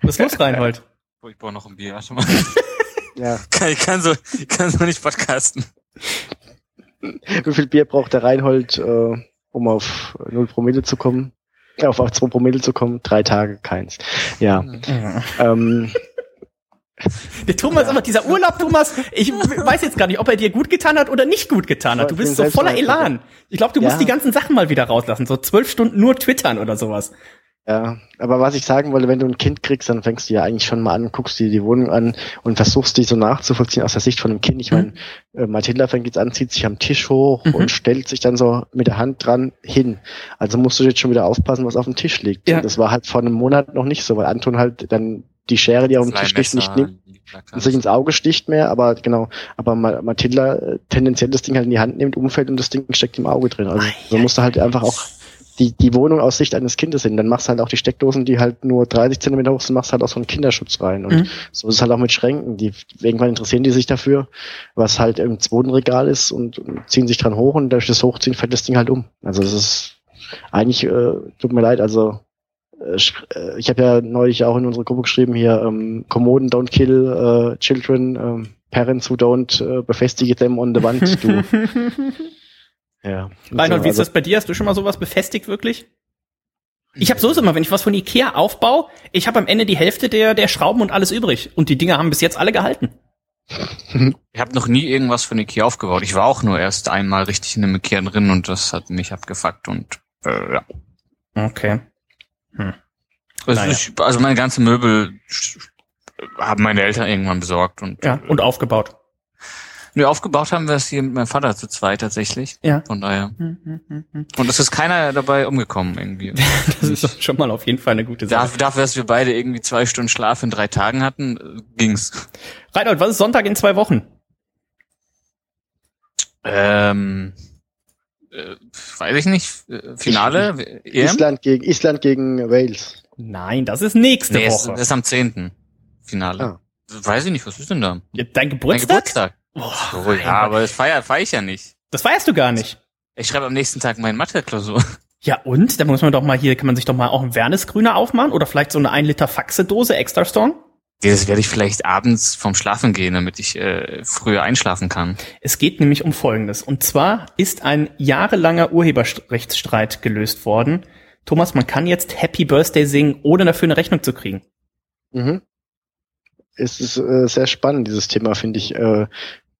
Was ist los, Reinhold? [LAUGHS] Ich brauche noch ein Bier, warte mal. ja. Kann, [LAUGHS] ich kann so, ich kann so nicht podcasten. [LAUGHS] Wie viel Bier braucht der Reinhold, äh, um auf 0 Promille zu kommen? Äh, auf 2 Promille zu kommen? Drei Tage, keins. Ja. Mhm. Ähm, der Thomas, ja. aber dieser Urlaub, Thomas, ich [LAUGHS] weiß jetzt gar nicht, ob er dir gut getan hat oder nicht gut getan hat. Du bist so voller Elan. Ich glaube, du musst ja. die ganzen Sachen mal wieder rauslassen. So zwölf Stunden nur twittern oder sowas. Ja, aber was ich sagen wollte, wenn du ein Kind kriegst, dann fängst du ja eigentlich schon mal an, guckst dir die Wohnung an und versuchst die so nachzuvollziehen aus der Sicht von einem Kind. Ich meine, mhm. äh, Mathilda fängt jetzt an, zieht sich am Tisch hoch mhm. und stellt sich dann so mit der Hand dran hin. Also musst du jetzt schon wieder aufpassen, was auf dem Tisch liegt. Ja. Das war halt vor einem Monat noch nicht so, weil Anton halt dann die Schere, die auf dem Tisch liegt, nicht nimmt und sich ins Auge sticht mehr, aber genau, aber Mathilda äh, tendenziell das Ding halt in die Hand nimmt, umfällt und das Ding steckt im Auge drin. Also so musst du halt einfach auch die, die Wohnung aus Sicht eines Kindes sind. Dann machst du halt auch die Steckdosen, die halt nur 30 Zentimeter hoch sind, machst halt auch so einen Kinderschutz rein. Und mhm. so ist es halt auch mit Schränken. Die, irgendwann interessieren die sich dafür, was halt im zweiten Regal ist und, und ziehen sich dran hoch und durch das Hochziehen fällt das Ding halt um. Also das ist eigentlich, äh, tut mir leid, also äh, äh ich habe ja neulich auch in unserer Gruppe geschrieben hier, ähm, Kommoden don't kill äh, children, äh, parents who don't äh, befestige them on the wand. Du. [LAUGHS] Ja. Reinhold, wie ist also das bei dir? Hast du schon mal sowas befestigt wirklich? Ich habe so immer, wenn ich was von Ikea aufbaue, ich habe am Ende die Hälfte der, der Schrauben und alles übrig. Und die Dinger haben bis jetzt alle gehalten. [LAUGHS] Ich habe noch nie irgendwas von Ikea aufgebaut. Ich war auch nur erst einmal richtig in einem Ikea drin und das hat mich abgefuckt und äh, ja. Okay. Hm. Also, naja. ich, also meine ganzen Möbel haben meine Eltern irgendwann besorgt und ja und aufgebaut. Nö, aufgebaut haben wir es hier mit meinem Vater zu zweit tatsächlich. Ja. Von daher. Hm, hm, hm, hm. Und es ist keiner dabei umgekommen irgendwie. [LAUGHS] das ist schon mal auf jeden Fall eine gute Sache. Dafür, dafür, dass wir beide irgendwie zwei Stunden Schlaf in drei Tagen hatten, äh, ging's. Reinhold, was ist Sonntag in zwei Wochen? Ähm, äh, weiß ich nicht. Finale? Ich, Island gegen Island gegen Wales. Nein, das ist nächste nee, Woche. Das ist am 10. Finale. Ah. Weiß ich nicht, was ist denn da? Ja, dein Geburtstag? Dein Geburtstag. Oh, oh ja, aber das feier, feier ich ja nicht. Das feierst du gar nicht. Ich schreibe am nächsten Tag meine Mathe-Klausur. Ja, und? Da muss man doch mal hier, kann man sich doch mal auch ein Wernesgrüner aufmachen oder vielleicht so eine 1 Liter Faxe-Dose Extra Strong? Das werde ich vielleicht abends vom Schlafen gehen, damit ich äh, früher einschlafen kann. Es geht nämlich um Folgendes. Und zwar ist ein jahrelanger Urheberrechtsstreit gelöst worden. Thomas, man kann jetzt Happy Birthday singen, ohne dafür eine Rechnung zu kriegen. Mhm. Es ist äh, sehr spannend, dieses Thema, finde ich. Äh,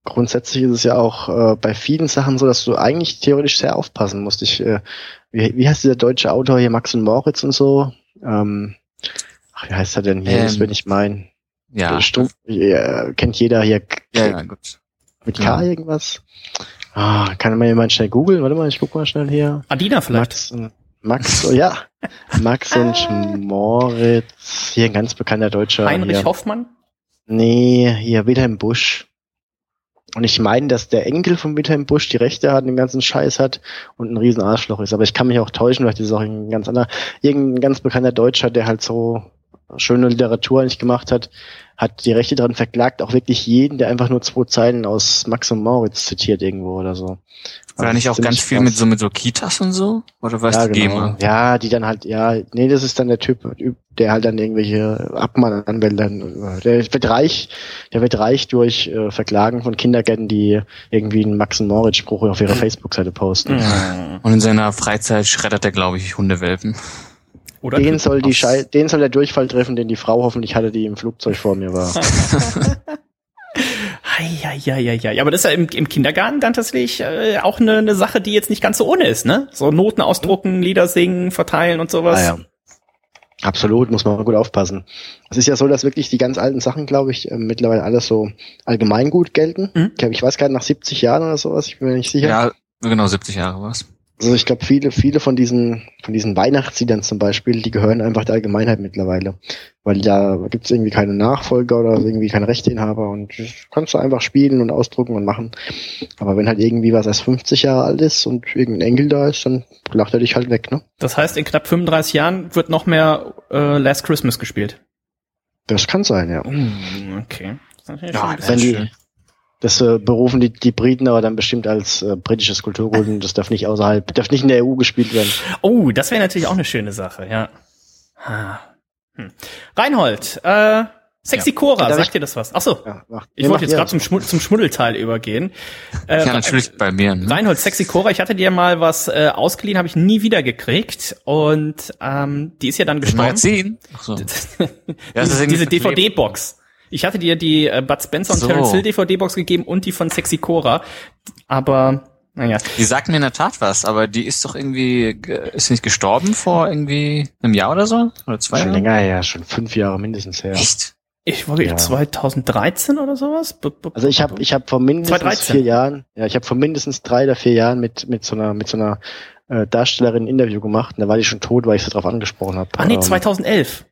grundsätzlich ist es ja auch äh, bei vielen Sachen so, dass du eigentlich theoretisch sehr aufpassen musst. Ich, äh, wie, wie heißt dieser deutsche Autor hier, Max und Moritz und so? Ähm, ach, wie heißt er denn hier? Ähm, das will ich meinen. Ja. Stumpf, ja, kennt jeder hier. Ja, ja, gut. Mit K Ja. irgendwas? Ah, kann man jemand schnell googeln? Warte mal, ich guck mal schnell hier. Adina vielleicht. Max, und- Max, oh, ja. [LAUGHS] Max und Moritz. Hier ein ganz bekannter deutscher. Heinrich hier. Hoffmann? Nee, hier Wilhelm Busch. Und ich meine, dass der Enkel von Wilhelm Busch die Rechte hat, den ganzen Scheiß hat und ein riesen Arschloch ist. Aber ich kann mich auch täuschen, vielleicht ist es auch ein ganz anderer, irgendein ganz bekannter Deutscher, der halt so schöne Literatur eigentlich gemacht hat, hat die Rechte dran verklagt, auch wirklich jeden, der einfach nur zwei Zeilen aus Max und Moritz zitiert irgendwo oder so. War da nicht auch ganz viel mit so mit so Kitas und so? Oder was ja, die genau. GEMA? Ja, die dann halt, ja, nee, das ist dann der Typ, der halt dann irgendwelche Abmahnanwälte, der wird reich, der wird reich durch äh, Verklagen von Kindergärten, die irgendwie einen Max und Moritz Spruch auf ihrer Facebook-Seite posten. Mhm. Und in seiner Freizeit schreddert er, glaube ich, Hundewelpen. Oder Den soll die Schei den soll der Durchfall treffen, den die Frau hoffentlich hatte, die im Flugzeug vor mir war. [LAUGHS] Ja, aber das ist ja im, im Kindergarten dann tatsächlich äh, auch eine, eine Sache, die jetzt nicht ganz so ohne ist, ne? So Noten ausdrucken, Lieder singen, verteilen und sowas. Ah, ja. Absolut, muss man gut aufpassen. Es ist ja so, dass wirklich die ganz alten Sachen, glaube ich, äh, mittlerweile alles so allgemeingut gelten. Mhm. Ich, glaub, ich weiß gar nicht, nach 70 Jahren oder sowas, ich bin mir nicht sicher. Ja, genau, 70 Jahre war's. Also ich glaube, viele, viele von diesen, von diesen Weihnachtsliedern zum Beispiel, die gehören einfach der Allgemeinheit mittlerweile. Weil da gibt es irgendwie keine Nachfolger oder irgendwie keine Rechteinhaber und das kannst du einfach spielen und ausdrucken und machen. Aber wenn halt irgendwie was erst 50 Jahre alt ist und irgendein Enkel da ist, dann lacht er dich halt weg, ne? Das heißt, in knapp 35 Jahren wird noch mehr äh, Last Christmas gespielt. Das kann sein, ja. Uh, okay. Das ist natürlich Ja, schon ein das Wenn die, schön. Das äh, berufen die, die Briten aber dann bestimmt als äh, britisches Kulturgut und das darf nicht außerhalb, darf nicht in der EU gespielt werden. Oh, das wäre natürlich auch eine schöne Sache, ja. Ah. Hm. Reinhold, äh, Sexy Cora, Darf sagt dir das was? Ach so, Ja, macht, ich wollte jetzt gerade zum, Schmu zum Schmuddelteil übergehen. Äh, Ja, natürlich bei mir. Ne? Reinhold, Sexy Cora, ich hatte dir mal was äh, ausgeliehen, habe ich nie wieder gekriegt und ähm, die ist ja dann gestorben. Magazin? Ach so. [LAUGHS] das ist diese. DVD-Box. Ich hatte dir die äh, Bud Spencer und So. Terence Hill DVD-Box gegeben und die von Sexy Cora, aber naja, Die sagt mir in der Tat was, aber die ist doch irgendwie, ge- ist sie nicht gestorben vor irgendwie einem Jahr oder so? Oder zwei Schon länger her, schon fünf Jahre mindestens her. Echt? ich wollte Ja. 2013 oder sowas. B -b Also ich habe ich hab vor mindestens 2013. vier Jahren, ja, ich habe vor mindestens drei oder vier Jahren mit mit so einer mit so einer äh, Darstellerin ein Interview gemacht und da war die schon tot, weil ich sie darauf angesprochen habe. Ah nee, Ähm, 2011.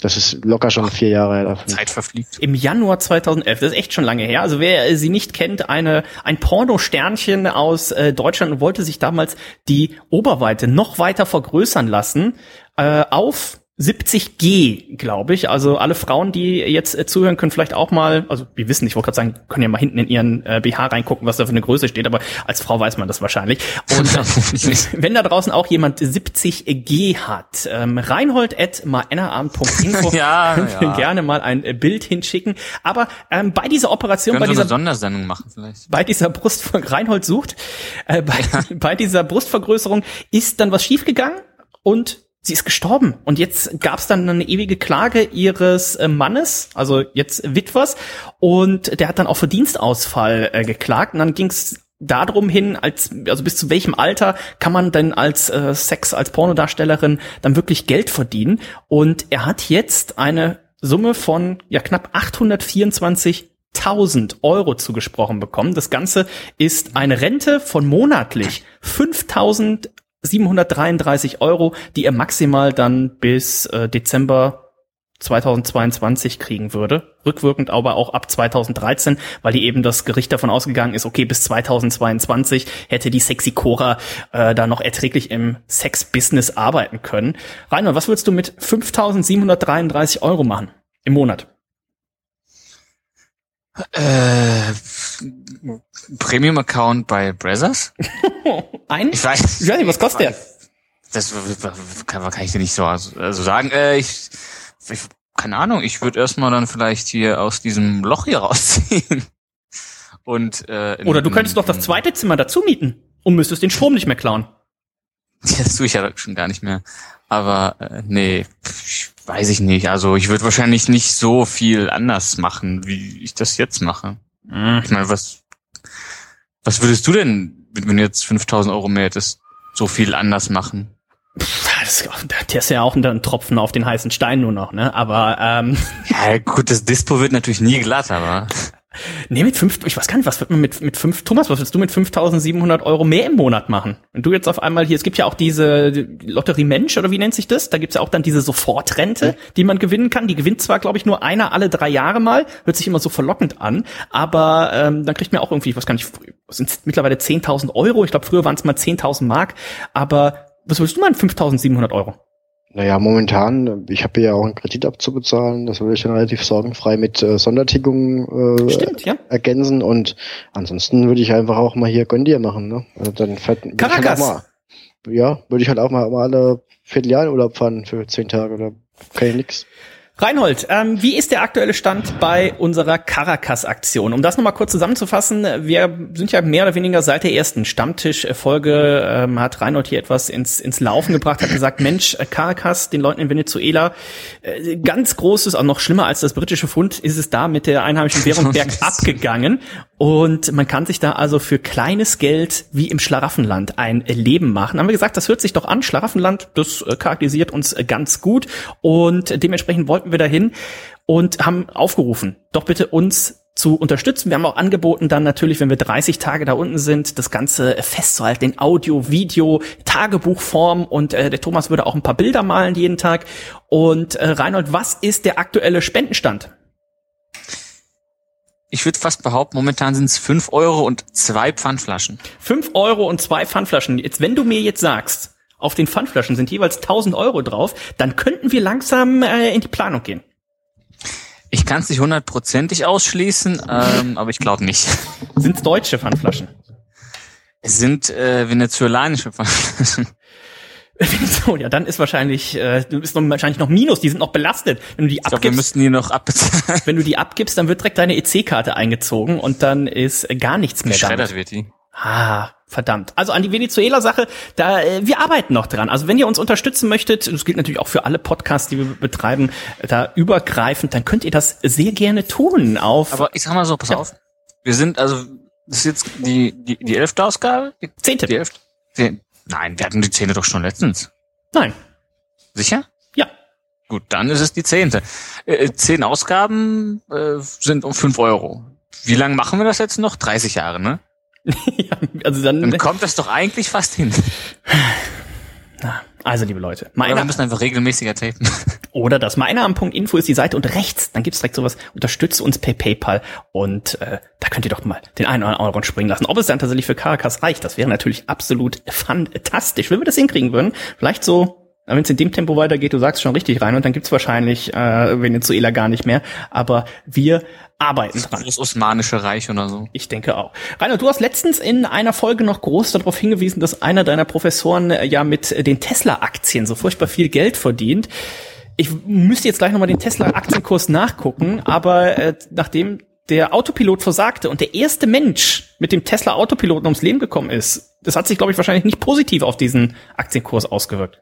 Das ist locker schon vier Jahre her. Zeit verfliegt. Im Januar 2011, das ist echt schon lange her. Also wer sie nicht kennt, eine ein Porno-Sternchen aus äh, Deutschland und wollte sich damals die Oberweite noch weiter vergrößern lassen äh, auf 70G, glaube ich. Also alle Frauen, die jetzt äh, zuhören, können vielleicht auch mal, also wir wissen, ich wollte gerade sagen, können ja mal hinten in ihren äh, BH reingucken, was da für eine Größe steht, aber als Frau weiß man das wahrscheinlich. Und [LAUGHS] äh, wenn da draußen auch jemand 70G hat, ähm, reinhold at maennerabend.info [LAUGHS] Ja, können wir ja. gerne mal ein äh, Bild hinschicken. Aber ähm, bei dieser Operation, Können bei dieser Sondersendung machen vielleicht. bei dieser Brust Reinhold sucht, äh, bei, bei dieser Brustvergrößerung ist dann was schiefgegangen und sie ist gestorben. Und jetzt gab es dann eine ewige Klage ihres äh, Mannes, also jetzt Witwers, und der hat dann auch Verdienstausfall äh, geklagt. Und dann ging es darum hin, als also bis zu welchem Alter kann man denn als äh, Sex als Pornodarstellerin dann wirklich Geld verdienen? Und er hat jetzt eine Summe von ja knapp 824 1000 Euro zugesprochen bekommen. Das Ganze ist eine Rente von monatlich 5733 Euro, die er maximal dann bis äh, Dezember 2022 kriegen würde. Rückwirkend aber auch ab 2013, weil die eben das Gericht davon ausgegangen ist, okay, bis 2022 hätte die Sexy Cora äh, da noch erträglich im Sex-Business arbeiten können. Rainer, was würdest du mit 5733 Euro machen im Monat? Äh, Premium-Account bei Brazzers? [LAUGHS] Ein? Ich weiß, ich weiß nicht, was kostet der? Das kann, kann ich dir nicht so also sagen. Äh, ich, ich, keine Ahnung, ich würde erstmal dann vielleicht hier aus diesem Loch hier rausziehen. [LAUGHS] Und, äh, Oder du könntest doch das zweite Zimmer dazu mieten und müsstest den Strom nicht mehr klauen. [LAUGHS] Das tue ich ja schon gar nicht mehr. Aber äh, nee, weiß ich nicht. Also ich würde wahrscheinlich nicht so viel anders machen, wie ich das jetzt mache. Mhm. Ich meine, was, was würdest du denn, wenn du jetzt 5000 Euro mehr hättest, so viel anders machen? Das, das ist ja auch ein Tropfen auf den heißen Stein nur noch, ne? Aber ähm. Ja, gut, das Dispo wird natürlich nie glatt, aber. [LAUGHS] Nee, mit fünf, ich weiß gar nicht, was wird man mit, mit fünf, Thomas, was willst du mit 5700 Euro mehr im Monat machen? Wenn du jetzt auf einmal hier, es gibt ja auch diese Lotterie Mensch, oder wie nennt sich das? Da gibt's ja auch dann diese Sofortrente, die man gewinnen kann. Die gewinnt zwar, glaube ich, nur einer alle drei Jahre mal, hört sich immer so verlockend an, aber ähm, dann kriegt man auch irgendwie, ich weiß gar nicht, sind mittlerweile 10.000 Euro, ich glaube, früher waren es mal 10.000 Mark, aber was willst du mal in 5.700 Euro? Naja, momentan, ich habe ja auch einen Kredit abzubezahlen, das würde ich dann relativ sorgenfrei mit äh, Sondertickungen äh, Stimmt, ja. ergänzen und ansonsten würde ich einfach auch mal hier Gönn dir machen, ne? Also dann fährt, Caracas. Halt mal, ja, würde ich halt auch mal, mal alle Vierteljahre Urlaub fahren für zehn Tage oder kann ich nix. Reinhold, ähm, wie ist der aktuelle Stand bei unserer Caracas-Aktion? Um das nochmal kurz zusammenzufassen, wir sind ja mehr oder weniger seit der ersten Stammtisch-Folge, ähm, hat Reinhold hier etwas ins, ins Laufen gebracht, hat gesagt, [LAUGHS] Mensch, äh, Caracas, den Leuten in Venezuela, äh, ganz großes, auch noch schlimmer als das britische Pfund, ist es da mit der einheimischen [LAUGHS] Währung bergab gegangen. Und man kann sich da also für kleines Geld wie im Schlaraffenland ein Leben machen. Haben wir gesagt, das hört sich doch an. Schlaraffenland, das äh, charakterisiert uns ganz gut. Und dementsprechend wollten wir dahin und haben aufgerufen, doch bitte uns zu unterstützen. Wir haben auch angeboten, dann natürlich, wenn wir 30 Tage da unten sind, das Ganze festzuhalten in Audio, Video, Tagebuchform und äh, der Thomas würde auch ein paar Bilder malen jeden Tag. Und äh, Reinhold, was ist der aktuelle Spendenstand? Ich würde fast behaupten, momentan sind es fünf Euro und zwei Pfandflaschen. Fünf Euro und zwei Pfandflaschen. Jetzt, wenn du mir jetzt sagst, auf den Pfandflaschen sind jeweils 1000 Euro drauf, dann könnten wir langsam äh, in die Planung gehen. Ich kann es nicht hundertprozentig ausschließen, ähm, aber ich glaube nicht. [LAUGHS] Sind es deutsche Pfandflaschen? Es sind äh, venezolanische Pfandflaschen. [LAUGHS] So, ja, dann ist wahrscheinlich, äh, du bist noch, wahrscheinlich noch Minus, die sind noch belastet. Wenn du die ich abgibst, glaub, wir müssten die noch abbezahlen. Wenn du die abgibst, dann wird direkt deine EC-Karte eingezogen und dann ist gar nichts mehr Geschreddert wird die. Ah, verdammt. Also an die Venezuela-Sache, da äh, wir arbeiten noch dran. Also wenn ihr uns unterstützen möchtet, das gilt natürlich auch für alle Podcasts, die wir betreiben, da übergreifend, dann könnt ihr das sehr gerne tun. Auf. Aber ich sag mal so, pass ja. auf. Wir sind also das ist jetzt die die die elfte Ausgabe. Die, zehnte. Die elfte. Die, Nein, wir hatten die Zähne doch schon letztens. Nein. Sicher? Ja. Gut, dann ist es die zehnte. Äh, zehn Ausgaben äh, sind um fünf Euro. Wie lange machen wir das jetzt noch? 30 Jahre, ne? [LAUGHS] ja, also dann, dann kommt das doch eigentlich fast hin. Also, liebe Leute, meiner, wir müssen einfach regelmäßiger tapen. [LAUGHS] Oder das meinearm.info ist die Seite und rechts, dann gibt's direkt sowas, unterstützt uns per PayPal und äh, da könnt ihr doch mal den einen oder anderen springen lassen. Ob es dann tatsächlich für Caracas reicht, das wäre natürlich absolut fantastisch. Wenn wir das hinkriegen würden, vielleicht so wenn es in dem Tempo weitergeht, du sagst schon richtig rein und dann gibt's wahrscheinlich äh, Venezuela gar nicht mehr. Aber wir arbeiten dran. Das Osmanische Reich oder so. Ich denke auch. Rainer, du hast letztens in einer Folge noch groß darauf hingewiesen, dass einer deiner Professoren äh, ja mit den Tesla-Aktien so furchtbar viel Geld verdient. Ich müsste jetzt gleich nochmal den Tesla-Aktienkurs nachgucken, aber äh, nachdem der Autopilot versagte und der erste Mensch mit dem Tesla Autopiloten ums Leben gekommen ist, das hat sich, glaube ich, wahrscheinlich nicht positiv auf diesen Aktienkurs ausgewirkt.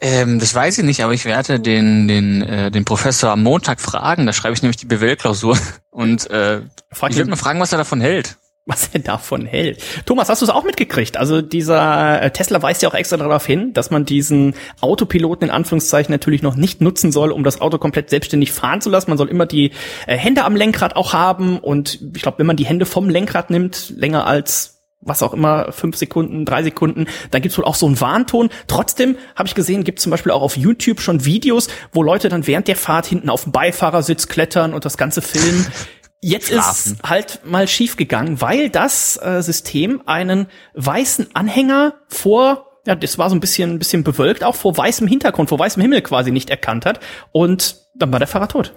Ähm, das weiß ich nicht, aber ich werde den, den, äh, den Professor am Montag fragen. Da schreibe ich nämlich die BWL-Klausur. [LAUGHS] Und äh, Frag ich würde mal fragen, was er davon hält. Was er davon hält. Thomas, hast du es auch mitgekriegt? Also dieser äh, Tesla weist ja auch extra darauf hin, dass man diesen Autopiloten in Anführungszeichen natürlich noch nicht nutzen soll, um das Auto komplett selbstständig fahren zu lassen. Man soll immer die äh, Hände am Lenkrad auch haben. Und ich glaube, wenn man die Hände vom Lenkrad nimmt, länger als was auch immer, fünf Sekunden, drei Sekunden, dann gibt's wohl auch so einen Warnton. Trotzdem habe ich gesehen, gibt's zum Beispiel auch auf YouTube schon Videos, wo Leute dann während der Fahrt hinten auf dem Beifahrersitz klettern und das ganze filmen. [LAUGHS] Jetzt Schlafen. ist halt mal schief gegangen, weil das äh, System einen weißen Anhänger vor ja, das war so ein bisschen, ein bisschen bewölkt, auch vor weißem Hintergrund, vor weißem Himmel quasi nicht erkannt hat. Und dann war der Fahrer tot.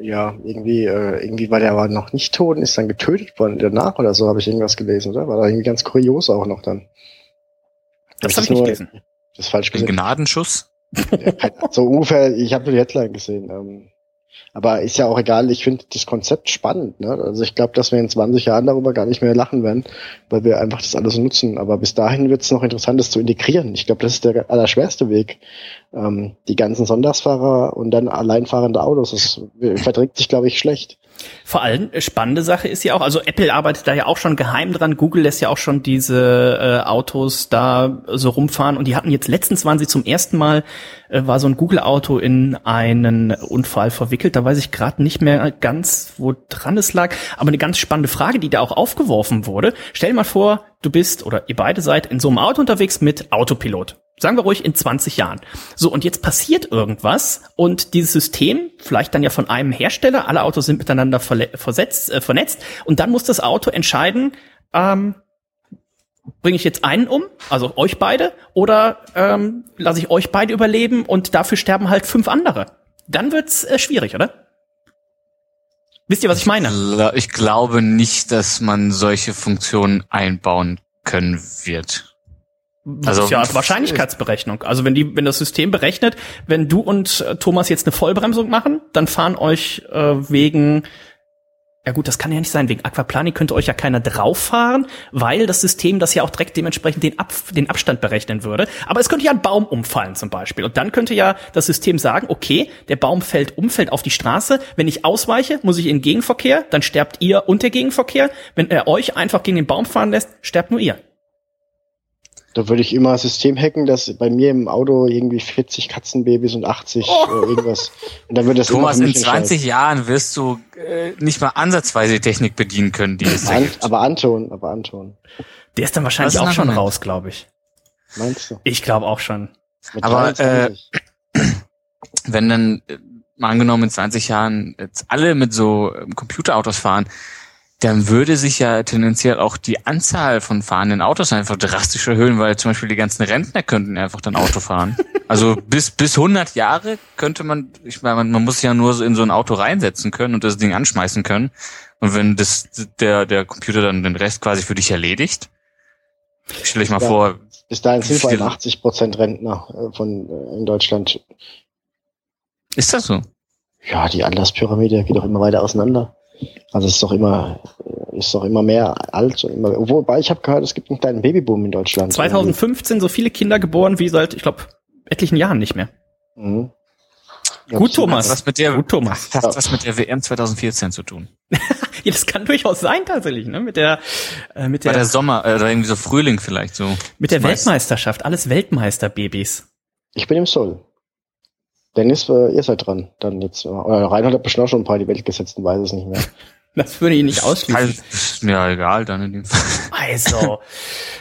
Ja, irgendwie, äh, irgendwie war der aber noch nicht tot und ist dann getötet worden danach oder so, habe ich irgendwas gelesen, oder? War da irgendwie ganz kurios auch noch dann. Das habe ich nicht gelesen. Das ist falsch Ein gesehen. Gnadenschuss? so ungefähr, ich habe nur die Headline gesehen. Ähm, aber ist ja auch egal, ich finde das Konzept spannend. Ne? Also ich glaube, dass wir in 20 Jahren darüber gar nicht mehr lachen werden, weil wir einfach das alles nutzen. Aber bis dahin wird es noch interessant, das zu integrieren. Ich glaube, das ist der allerschwerste Weg. Ähm, die ganzen Sonntagsfahrer und dann alleinfahrende Autos, das verträgt sich, glaube ich, schlecht. Vor allem äh, spannende Sache ist ja auch, also Apple arbeitet da ja auch schon geheim dran. Google lässt ja auch schon diese äh, Autos da so rumfahren und die hatten jetzt letztens waren sie zum ersten Mal äh, war so ein Google Auto in einen Unfall verwickelt. Da weiß ich gerade nicht mehr ganz, wo dran es lag. Aber eine ganz spannende Frage, die da auch aufgeworfen wurde. Stell dir mal vor, du bist oder ihr beide seid in so einem Auto unterwegs mit Autopilot. Sagen wir ruhig in 20 Jahren. So, und jetzt passiert irgendwas und dieses System, vielleicht dann ja von einem Hersteller, alle Autos sind miteinander versetzt, äh, vernetzt und dann muss das Auto entscheiden, ähm, bringe ich jetzt einen um, also euch beide, oder ähm, lasse ich euch beide überleben und dafür sterben halt fünf andere. Dann wird's äh, schwierig, oder? Wisst ihr, was ich meine? Ich glaube nicht, dass man solche Funktionen einbauen können wird. Also Also- ja Wahrscheinlichkeitsberechnung. Also wenn die, wenn das System berechnet, wenn du und äh, Thomas jetzt eine Vollbremsung machen, dann fahren euch äh, wegen ja gut, das kann ja nicht sein. Wegen Aquaplaning könnte euch ja keiner drauf fahren, weil das System das ja auch direkt dementsprechend den, Ab den Abstand berechnen würde. Aber es könnte ja ein Baum umfallen zum Beispiel. Und dann könnte ja das System sagen, okay, der Baum fällt um, fällt auf die Straße. Wenn ich ausweiche, muss ich in den Gegenverkehr, dann sterbt ihr und der Gegenverkehr. Wenn er euch einfach gegen den Baum fahren lässt, sterbt nur ihr. Da würde ich immer ein System hacken, dass bei mir im Auto irgendwie 40 Katzenbabys und 80 Oh. äh, irgendwas. Und dann würde das Thomas, in mich entscheiden. 20 Jahren wirst du äh, nicht mal ansatzweise die Technik bedienen können, die es An, gibt. aber Anton, aber Anton, Der ist dann wahrscheinlich ist auch schon raus, glaube ich. meinst du? Ich glaube auch schon. Mit Aber, 23? Wenn dann, äh, mal angenommen, in 20 Jahren jetzt alle mit so ähm, Computerautos fahren, dann würde sich ja tendenziell auch die Anzahl von fahrenden Autos einfach drastisch erhöhen, weil zum Beispiel die ganzen Rentner könnten einfach dann Auto fahren. Also bis, bis 100 Jahre könnte man, ich meine, man, man muss ja nur so in so ein Auto reinsetzen können und das Ding anschmeißen können. Und wenn das, der, der Computer dann den Rest quasi für dich erledigt, stell ich mal Ja. vor, Bis dahin sind wir viel- 80 Prozent Rentner äh, von äh, in Deutschland. ist das so? Ja, die Alterspyramide geht doch immer weiter auseinander. Also es ist doch immer, ist doch immer mehr alt und immer. Wobei ich habe gehört, es gibt einen kleinen Babyboom in Deutschland. 2015 so viele Kinder geboren wie seit, ich glaube, etlichen Jahren nicht mehr. Mhm. Ja, Gut, das- Thomas. Was mit der, Gut, Thomas. hat was mit der WM 2014 zu tun. [LAUGHS] Ja, das kann durchaus sein tatsächlich, ne? Mit der, äh, mit Bei der, der Sommer, äh, oder irgendwie so Frühling vielleicht so. mit der. Weltmeisterschaft. Alles Weltmeisterbabys. Ich bin im Soll. Dennis, äh, ihr seid dran. Dann jetzt. äh, Oder Reinhold hat bestimmt auch schon ein paar in die Welt gesetzt und weiß es nicht mehr. [LAUGHS] Das würde ich nicht ausschließen. Also, ist mir egal, dann in dem Fall. Also,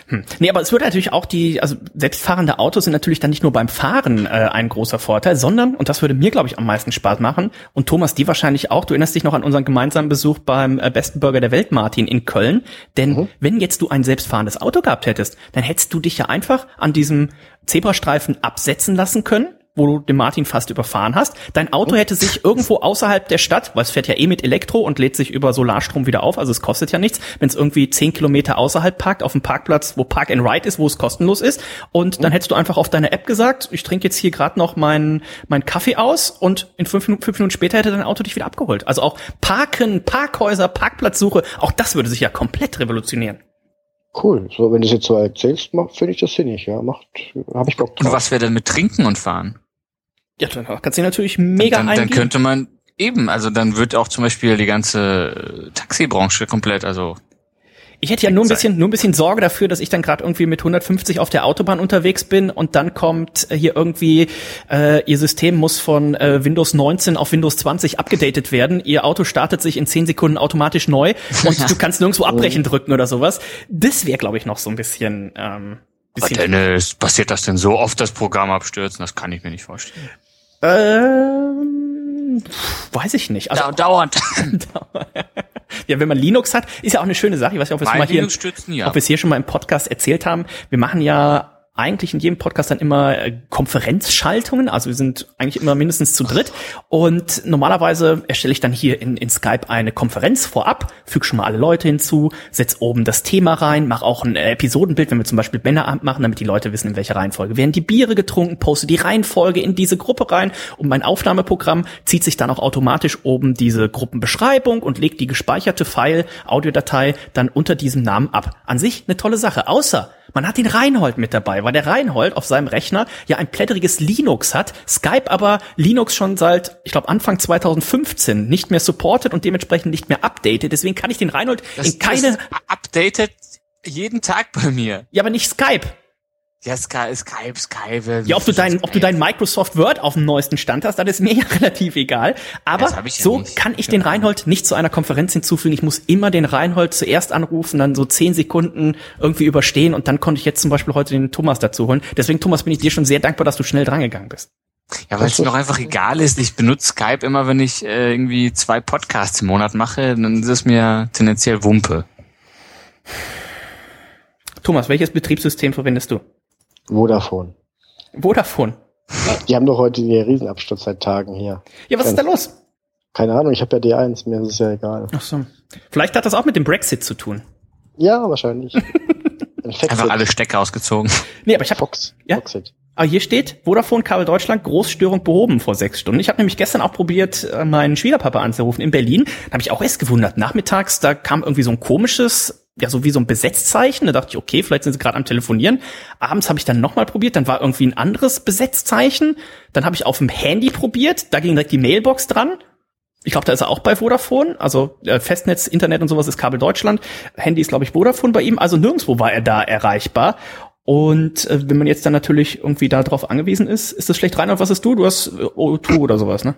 hm. nee, aber es würde natürlich auch die, also selbstfahrende Autos sind natürlich dann nicht nur beim Fahren äh, ein großer Vorteil, sondern, und das würde mir, glaube ich, am meisten Spaß machen, und Thomas, die wahrscheinlich auch, du erinnerst dich noch an unseren gemeinsamen Besuch beim äh, besten Burger der Welt, Martin, in Köln, denn Mhm. wenn jetzt du ein selbstfahrendes Auto gehabt hättest, dann hättest du dich ja einfach an diesem Zebrastreifen absetzen lassen können, wo du den Martin fast überfahren hast. Dein Auto hätte sich irgendwo außerhalb der Stadt, weil es fährt ja eh mit Elektro und lädt sich über Solarstrom wieder auf, also es kostet ja nichts, wenn es irgendwie zehn Kilometer außerhalb parkt, auf dem Parkplatz, wo Park and Ride ist, wo es kostenlos ist. Und dann hättest du einfach auf deine App gesagt, ich trinke jetzt hier gerade noch meinen mein Kaffee aus und in fünf Minuten, fünf Minuten später hätte dein Auto dich wieder abgeholt. Also auch Parken, Parkhäuser, Parkplatzsuche, auch das würde sich ja komplett revolutionieren. Cool. So, wenn du es jetzt so erzählst, mach- finde ich das sinnig, ja. Macht, habe ich Bock Und was wäre denn mit Trinken und Fahren? Ja, dann kannst du natürlich mega dann, dann eingehen. könnte man eben, also dann wird auch zum Beispiel die ganze Taxibranche komplett, also Ich hätte ja nur ein bisschen, nur ein bisschen Sorge dafür, dass ich dann gerade irgendwie mit 150 auf der Autobahn unterwegs bin und dann kommt äh, hier irgendwie, äh, ihr System muss von äh, Windows 19 auf Windows 20 abgedatet werden. Ihr Auto startet sich in 10 Sekunden automatisch neu und [LAUGHS] du kannst nirgendwo abbrechen drücken oder sowas. Das wäre, glaube ich, noch so ein bisschen, ähm, Aber bisschen Dennis, passiert das denn so oft, das Programm abstürzen? Das kann ich mir nicht vorstellen. ähm, weiß ich nicht. Also, Dau dauernd. [LAUGHS] [LAUGHS] ja, wenn man Linux hat, ist ja auch eine schöne Sache. Ich weiß nicht, ob wir es mal hier, ob wir es hier schon mal im Podcast erzählt haben. Wir machen ja eigentlich in jedem Podcast dann immer äh, Konferenzschaltungen. Also wir sind eigentlich immer mindestens zu dritt. Und normalerweise erstelle ich dann hier in, in Skype eine Konferenz vorab, füge schon mal alle Leute hinzu, setze oben das Thema rein, mache auch ein Episodenbild, wenn wir zum Beispiel Männerabend machen, damit die Leute wissen, in welcher Reihenfolge werden die Biere getrunken, poste die Reihenfolge in diese Gruppe rein und mein Aufnahmeprogramm zieht sich dann auch automatisch oben diese Gruppenbeschreibung und legt die gespeicherte File, Audiodatei dann unter diesem Namen ab. An sich eine tolle Sache. Außer man hat den Reinhold mit dabei, weil der Reinhold auf seinem Rechner ja ein plätteriges Linux hat, Skype aber Linux schon seit, ich glaube, Anfang 2015 nicht mehr supportet und dementsprechend nicht mehr updatet. Deswegen kann ich den Reinhold Das, in keine... das updatet jeden Tag bei mir. Ja, aber nicht Skype. Ja, Skype, Skype, Skype. Ja, ob du dein, ob du dein Microsoft Word auf dem neuesten Stand hast, das ist mir [LAUGHS] ja relativ egal. Aber ja so nicht. kann ich den Reinhold nicht zu einer Konferenz hinzufügen. Ich muss immer den Reinhold zuerst anrufen, dann so zehn Sekunden irgendwie überstehen und dann konnte ich jetzt zum Beispiel heute den Thomas dazu holen. Deswegen, Thomas, bin ich dir schon sehr dankbar, dass du schnell drangegangen bist. Ja, weil es mir auch einfach egal ist. Ich benutze Skype immer, wenn ich äh, irgendwie zwei Podcasts im Monat mache, dann ist es mir tendenziell Wumpe. Thomas, welches Betriebssystem verwendest du? Vodafone. Vodafone. Die haben doch heute den Riesenabsturz seit Tagen hier. Ja, was ist da los? Keine Ahnung, ich habe ja D1, mir ist es ja egal. Ach so. Vielleicht hat das auch mit dem Brexit zu tun. Ja, wahrscheinlich. [LAUGHS] Ein Einfach alle Stecker ausgezogen. Nee, aber ich habe Fox. Ja? Foxit. Aber hier steht, Vodafone Kabel Deutschland, Großstörung behoben vor sechs Stunden. Ich habe nämlich gestern auch probiert, äh, meinen Schwiegerpapa anzurufen in Berlin. Da habe ich auch erst gewundert. Nachmittags, da kam irgendwie so ein komisches, ja, so wie so ein Besetzzeichen. Da dachte ich, okay, vielleicht sind sie gerade am Telefonieren. Abends habe ich dann nochmal probiert, dann war irgendwie ein anderes Besetzzeichen. Dann habe ich auf dem Handy probiert, da ging direkt die Mailbox dran. Ich glaube, da ist er auch bei Vodafone. Also äh, Festnetz, Internet und sowas ist Kabel Deutschland. Handy ist, glaube ich, Vodafone bei ihm. Also nirgendwo war er da erreichbar. Und äh, wenn man jetzt dann natürlich irgendwie darauf angewiesen ist, ist das schlecht rein. Und was ist du? Du hast äh, O2 oder sowas, ne?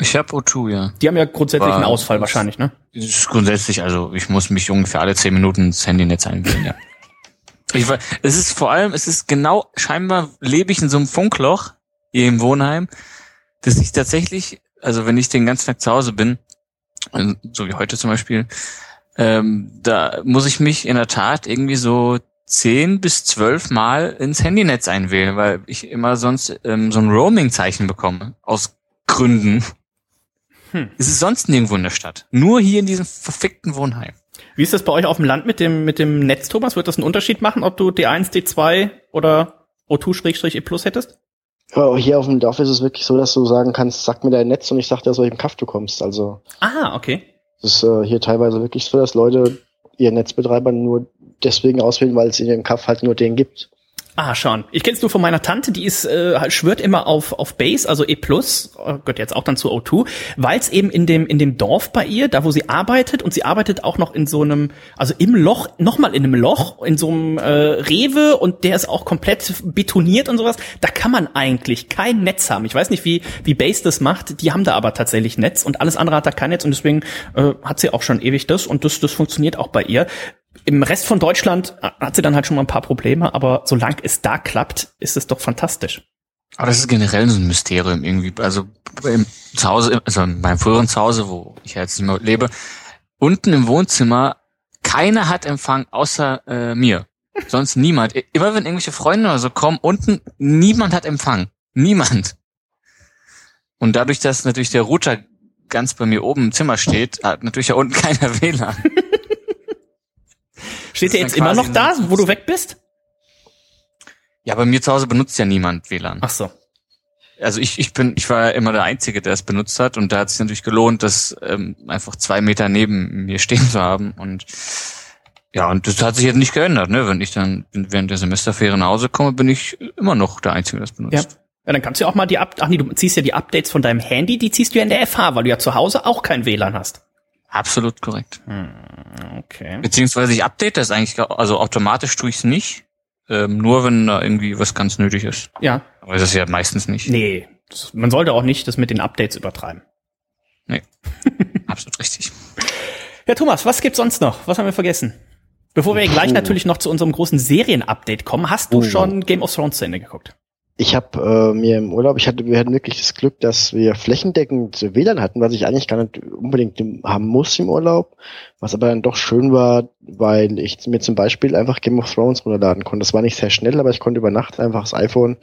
Ich habe O2, ja. Die haben ja grundsätzlich War- einen Ausfall wahrscheinlich, ne? Ist grundsätzlich, also ich muss mich ungefähr alle zehn Minuten ins Handynetz einwählen, ja. Ich, weiß, es ist vor allem, es ist genau, scheinbar lebe ich in so einem Funkloch hier im Wohnheim, dass ich tatsächlich, also wenn ich den ganzen Tag zu Hause bin, äh, so wie heute zum Beispiel, ähm, da muss ich mich in der Tat irgendwie so zehn bis zwölf Mal ins Handynetz einwählen, weil ich immer sonst ähm, so ein Roaming-Zeichen bekomme. Aus Gründen. Hm. Es ist sonst nirgendwo in der Stadt. Nur hier in diesem verfickten Wohnheim. Wie ist das bei euch auf dem Land mit dem, mit dem Netz, Thomas? Wird das einen Unterschied machen, ob du D1, D2 oder O2-E Plus hättest? Ja, hier auf dem Dorf ist es wirklich so, dass du sagen kannst, sag mir dein Netz und ich sag dir, aus welchem Kaff du kommst. Also Ah, okay. es ist äh, hier teilweise wirklich so, dass Leute ihren Netzbetreiber nur deswegen auswählen, weil es in ihrem Kaff halt nur den gibt. Ah, schon. Ich kenn's nur von meiner Tante, die ist äh, schwört immer auf auf Base, also E+, oh gehört jetzt auch dann zu O2, weil es eben in dem in dem Dorf bei ihr, da wo sie arbeitet und sie arbeitet auch noch in so einem, also im Loch, nochmal in einem Loch, in so einem äh, Rewe und der ist auch komplett betoniert und sowas. Da kann man eigentlich kein Netz haben. Ich weiß nicht, wie wie Base das macht. Die haben da aber tatsächlich Netz und alles andere hat da kein Netz und deswegen äh, hat sie auch schon ewig das und das das funktioniert auch bei ihr. Im Rest von Deutschland hat sie dann halt schon mal ein paar Probleme, aber solange es da klappt, ist es doch fantastisch. Aber das ist generell so ein Mysterium irgendwie. Also im Zuhause, also in meinem früheren Zuhause, wo ich jetzt nicht mehr lebe, unten im Wohnzimmer, keiner hat Empfang außer äh, mir. Sonst niemand. Immer wenn irgendwelche Freunde oder so kommen, unten niemand hat Empfang. Niemand. Und dadurch, dass natürlich der Router ganz bei mir oben im Zimmer steht, hat natürlich da unten [LAUGHS] keiner WLAN. Steht der jetzt immer noch da, wo du weg bist? Ja, bei mir zu Hause benutzt ja niemand WLAN. Ach so. also ich, ich bin, ich war ja immer der Einzige, der es benutzt hat und da hat es sich natürlich gelohnt, das ähm, einfach zwei Meter neben mir stehen zu haben und ja, und das hat sich jetzt nicht geändert, ne? Wenn ich dann während der Semesterferien nach Hause komme, bin ich immer noch der Einzige, der es benutzt. Ja. Ja, dann kannst du ja auch mal die Up Ach nee, du ziehst ja die Updates von deinem Handy, die ziehst du ja in der FH, weil du ja zu Hause auch kein WLAN hast. Absolut korrekt. Okay. Beziehungsweise ich update das eigentlich, also automatisch tue ich es nicht, ähm, nur wenn da irgendwie was ganz nötig ist. Ja. Aber das ist ja meistens nicht. Nee, das, man sollte auch nicht das mit den Updates übertreiben. [LAUGHS] Absolut richtig. Ja, Thomas, was gibt's sonst noch? Was haben wir vergessen? Bevor wir gleich Puh. natürlich noch zu unserem großen Serien-Update kommen, hast du Oh. schon Game of Thrones zu Ende geguckt? Ich habe äh, mir im Urlaub, ich hatte, wir hatten wirklich das Glück, dass wir flächendeckend WLAN hatten, was ich eigentlich gar nicht unbedingt haben muss im Urlaub, was aber dann doch schön war, weil ich mir zum Beispiel einfach Game of Thrones runterladen konnte. Das war nicht sehr schnell, aber ich konnte über Nacht einfach das iPhone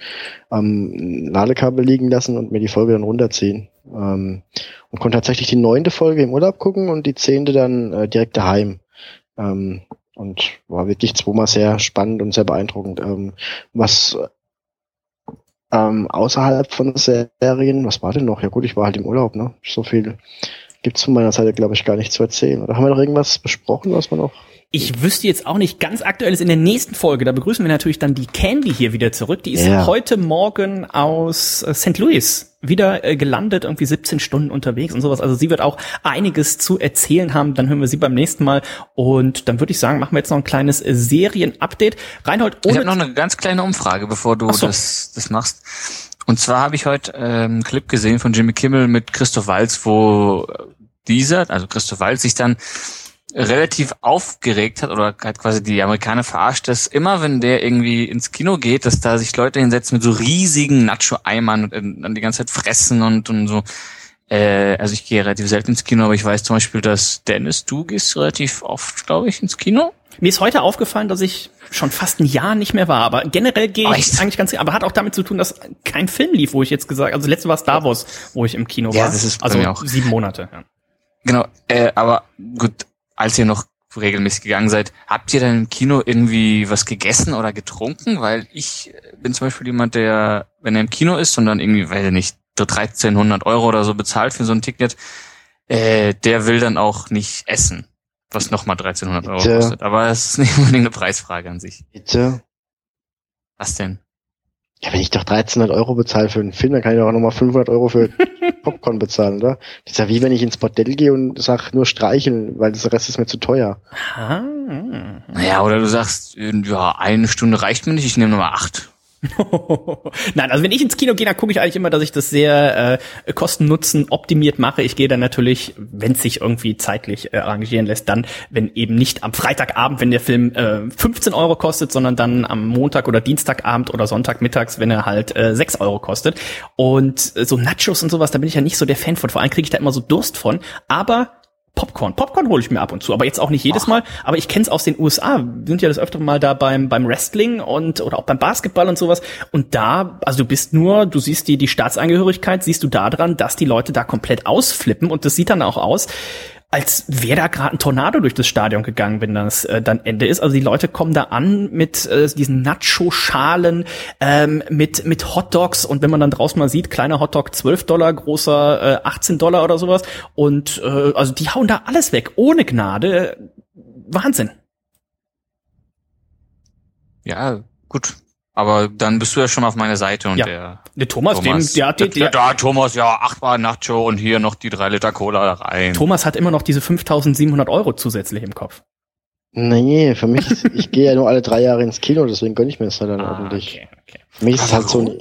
am Ladekabel liegen lassen und mir die Folge dann runterziehen. Ähm, und konnte tatsächlich die neunte Folge im Urlaub gucken und die zehnte dann äh, direkt daheim. Ähm, und war wirklich zweimal sehr spannend und sehr beeindruckend. Ähm, was ähm, außerhalb von Serien, was war denn noch? Ja gut, ich war halt im Urlaub, ne? So viel gibt's von meiner Seite, glaube ich, gar nicht zu erzählen. Oder haben wir noch irgendwas besprochen, was man noch ich wüsste jetzt auch nicht ganz aktuelles in der nächsten Folge. Da begrüßen wir natürlich dann die Candy hier wieder zurück. Die ist ja. heute Morgen aus äh, St. Louis wieder äh, gelandet, irgendwie 17 Stunden unterwegs und sowas. Also sie wird auch einiges zu erzählen haben. Dann hören wir sie beim nächsten Mal. Und dann würde ich sagen, machen wir jetzt noch ein kleines äh, Serien-Update. Reinhold, ohne ich habe noch eine ganz kleine Umfrage, bevor du so. das, das machst. Und zwar habe ich heute ähm, einen Clip gesehen von Jimmy Kimmel mit Christoph Walz, wo dieser, also Christoph Walz, sich dann relativ aufgeregt hat oder hat quasi die Amerikaner verarscht, dass immer wenn der irgendwie ins Kino geht, dass da sich Leute hinsetzen mit so riesigen Nacho-Eimern und äh, dann die ganze Zeit fressen und, und so. Äh, also ich gehe relativ selten ins Kino, aber ich weiß zum Beispiel, dass Dennis, du gehst relativ oft, glaube ich, ins Kino. Mir ist heute aufgefallen, dass ich schon fast ein Jahr nicht mehr war, aber generell gehe ich Echt? eigentlich ganz, aber hat auch damit zu tun, dass kein Film lief, wo ich jetzt gesagt, also letzte war Star Wars, wo ich im Kino ja, war. Das ist also auch. sieben Monate. Ja. Genau, äh, aber gut, als ihr noch regelmäßig gegangen seid, habt ihr dann im Kino irgendwie was gegessen oder getrunken? Weil ich bin zum Beispiel jemand, der, wenn er im Kino ist und dann irgendwie, weiß ich nicht, 1300 Euro oder so bezahlt für so ein Ticket, äh, der will dann auch nicht essen, was nochmal 1300 Euro Bitte? kostet. Aber es ist nicht unbedingt eine Preisfrage an sich. Bitte? Was denn? Ja, wenn ich doch 1300 Euro bezahle für einen Film, dann kann ich doch auch nochmal 500 Euro für [LAUGHS] Popcorn bezahlen, oder? Das ist ja wie wenn ich ins Bordell gehe und sag nur streicheln, weil das Rest ist mir zu teuer. Ah. Naja, oder du sagst, ja, eine Stunde reicht mir nicht, ich nehme nochmal acht. [LAUGHS] Nein, also wenn ich ins Kino gehe, dann gucke ich eigentlich immer, dass ich das sehr äh, kosten-nutzen optimiert mache. Ich gehe dann natürlich, wenn es sich irgendwie zeitlich äh, arrangieren lässt, dann, wenn eben nicht am Freitagabend, wenn der Film äh, 15 Euro kostet, sondern dann am Montag oder Dienstagabend oder Sonntagmittags, wenn er halt äh, 6 Euro kostet. Und äh, so Nachos und sowas, da bin ich ja nicht so der Fan von. Vor allem kriege ich da immer so Durst von. Aber Popcorn. Popcorn hole ich mir ab und zu, aber jetzt auch nicht jedes Ach. Mal. Aber ich kenne es aus den USA. Wir sind ja das öfter mal da beim beim Wrestling und oder auch beim Basketball und sowas. Und da, also du bist nur, du siehst die die Staatsangehörigkeit, siehst du da dran, dass die Leute da komplett ausflippen und das sieht dann auch aus als wäre da gerade ein Tornado durch das Stadion gegangen, wenn das äh, dann Ende ist. Also die Leute kommen da an mit äh, diesen Nacho-Schalen, ähm, mit, mit Hotdogs und wenn man dann draußen mal sieht, kleiner Hotdog 12 Dollar, großer äh, 18 Dollar oder sowas. Und äh, also die hauen da alles weg, ohne Gnade. Wahnsinn. Ja, gut. Aber dann bist du ja schon auf meiner Seite und ja. der, der Thomas, Thomas, dem, der hat der, der, der, Thomas, ja, achtmal Nacho und hier noch die drei Liter Cola rein. Thomas hat immer noch diese 5700 Euro zusätzlich im Kopf. Nee, für mich, ich gehe ja nur alle drei Jahre ins Kino, deswegen gönne ich mir das halt dann ah, ordentlich. Okay, okay. Für mich ist es halt so,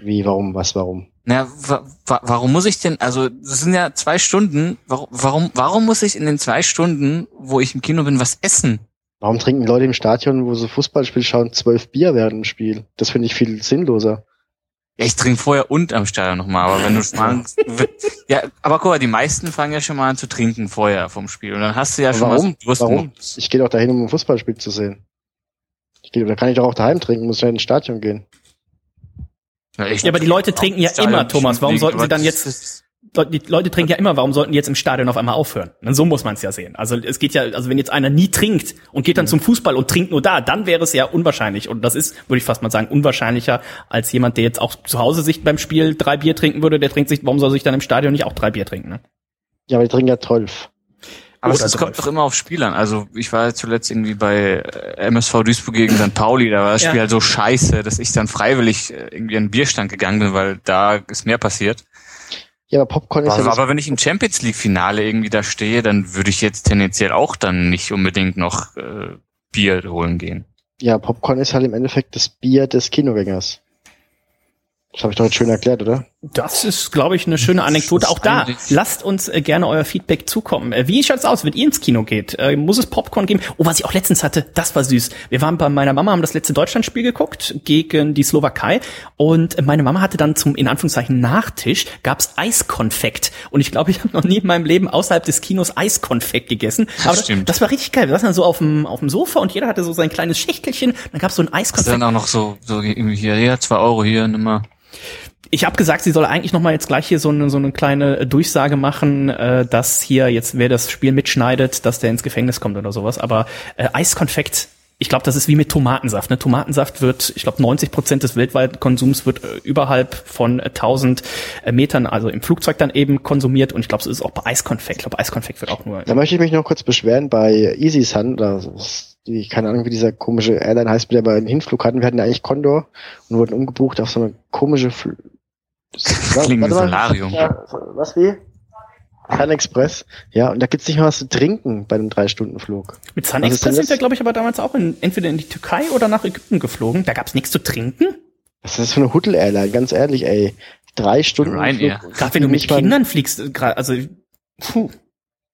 wie, warum, was, warum? Na, wa wa warum muss ich denn, also, das sind ja zwei Stunden, warum, warum, warum muss ich in den zwei Stunden, wo ich im Kino bin, was essen? Warum trinken Leute im Stadion, wo sie Fußballspiel schauen, zwölf Bier während dem Spiel? Das finde ich viel sinnloser. Ja, ich trinke vorher und am Stadion nochmal, aber wenn du [LAUGHS] schmalst, ja, aber guck mal, die meisten fangen ja schon mal an zu trinken vorher vom Spiel und dann hast du ja aber schon warum? mal so Warum? Ich gehe doch dahin, um ein Fußballspiel zu sehen. Ich geh, da kann ich doch auch daheim trinken, muss ja ins Stadion gehen. Ja, ja aber die Leute trinken ja immer, Thomas. Warum sollten sie dann jetzt die Leute trinken ja immer, warum sollten die jetzt im Stadion auf einmal aufhören? Und so muss man es ja sehen. Also es geht ja, also wenn jetzt einer nie trinkt und geht dann mhm. zum Fußball und trinkt nur da, dann wäre es ja unwahrscheinlich. Und das ist, würde ich fast mal sagen, unwahrscheinlicher als jemand, der jetzt auch zu Hause sich beim Spiel drei Bier trinken würde, der trinkt sich, warum soll sich dann im Stadion nicht auch drei Bier trinken? Ne? Ja, aber die trinken ja zwölf. Aber es, es kommt doch immer auf Spiel an. Also ich war zuletzt irgendwie bei äh, MSV Duisburg gegen St. Pauli, da war das Spiel ja. halt so scheiße, dass ich dann freiwillig äh, irgendwie an den Bierstand gegangen bin, weil da ist mehr passiert. Ja, aber Popcorn ist aber, ja. Aber wenn ich im Champions League Finale irgendwie da stehe, dann würde ich jetzt tendenziell auch dann nicht unbedingt noch äh, Bier holen gehen. Ja, Popcorn ist halt im Endeffekt das Bier des Kinogängers. Das habe ich doch jetzt schön erklärt, oder? Das ist, glaube ich, eine schöne Anekdote. Auch da, lasst uns äh, gerne euer Feedback zukommen. Äh, wie schaut's aus, wenn ihr ins Kino geht? Äh, muss es Popcorn geben? Oh, was ich auch letztens hatte, das war süß. Wir waren bei meiner Mama, haben das letzte Deutschlandspiel geguckt gegen die Slowakei und meine Mama hatte dann zum, in Anführungszeichen, Nachtisch, gab's Eiskonfekt. Und ich glaube, ich habe noch nie in meinem Leben außerhalb des Kinos Eiskonfekt gegessen. Aber das, stimmt. das war richtig geil. Wir saßen dann so auf dem, auf dem Sofa und jeder hatte so sein kleines Schächtelchen. Dann gab's so ein Eiskonfekt. dann auch noch so, so irgendwie hier, ja, zwei Euro hier, nimm mal. Ich habe gesagt, sie soll eigentlich noch mal jetzt gleich hier so eine, so eine kleine äh, Durchsage machen, äh, dass hier jetzt wer das Spiel mitschneidet, dass der ins Gefängnis kommt oder sowas. Aber äh, Eiskonfekt, ich glaube, das ist wie mit Tomatensaft. Ne? Tomatensaft wird, ich glaube, 90 Prozent des weltweiten Konsums wird äh, überhalb von äh, 1000 äh, Metern, also im Flugzeug dann eben konsumiert. Und ich glaube, so ist es auch bei Eiskonfekt. Ich glaube, Eiskonfekt wird auch nur. Da möchte ich mich noch kurz beschweren bei Easy Sun, oder die, keine Ahnung, wie dieser komische Airline heißt, mit der wir einen Hinflug hatten. Wir hatten ja eigentlich Condor und wurden umgebucht auf so eine komische Fl Klingt wie. Solarium. Ja, was wie? Sun Express. Ja, und da gibt's nicht mal was zu trinken bei einem Drei-Stunden-Flug. Mit Sun Express sind das? wir, glaube ich, aber damals auch in, entweder in die Türkei oder nach Ägypten geflogen. Da gab's nichts zu trinken. Was ist das für eine Huddle-Airline? Ganz ehrlich, ey. Drei Stunden. Ryanair. Gerade wenn du mit nicht mal- Kindern fliegst, äh, grad, also puh.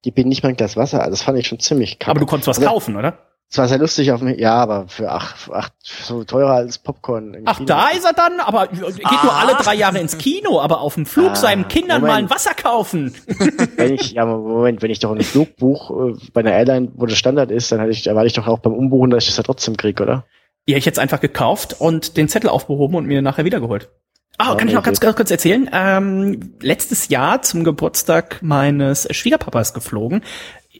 Die bieten nicht mal ein Glas Wasser. Das fand ich schon ziemlich kacke. Aber du konntest was Aber kaufen, oder? Es war sehr lustig auf mich. Ja, aber für ach, für ach, so teurer als Popcorn. im Ach, Kino. da ist er dann, aber geht nur alle drei Jahre ins Kino, aber auf dem Flug Ah, seinen Kindern Moment. mal ein Wasser kaufen. [LAUGHS] Wenn ich, ja, Moment, wenn ich doch einen Flug buche äh, bei einer Airline, wo das Standard ist, dann hatte ich, erwarte ich doch auch beim Umbuchen, dass ich das ja trotzdem kriege, oder? Ja, ich hätte einfach gekauft und den Zettel aufbehoben und mir nachher wiedergeholt. Ah, Ja, kann ich noch ganz, ganz kurz erzählen? Ähm, letztes Jahr zum Geburtstag meines Schwiegerpapas geflogen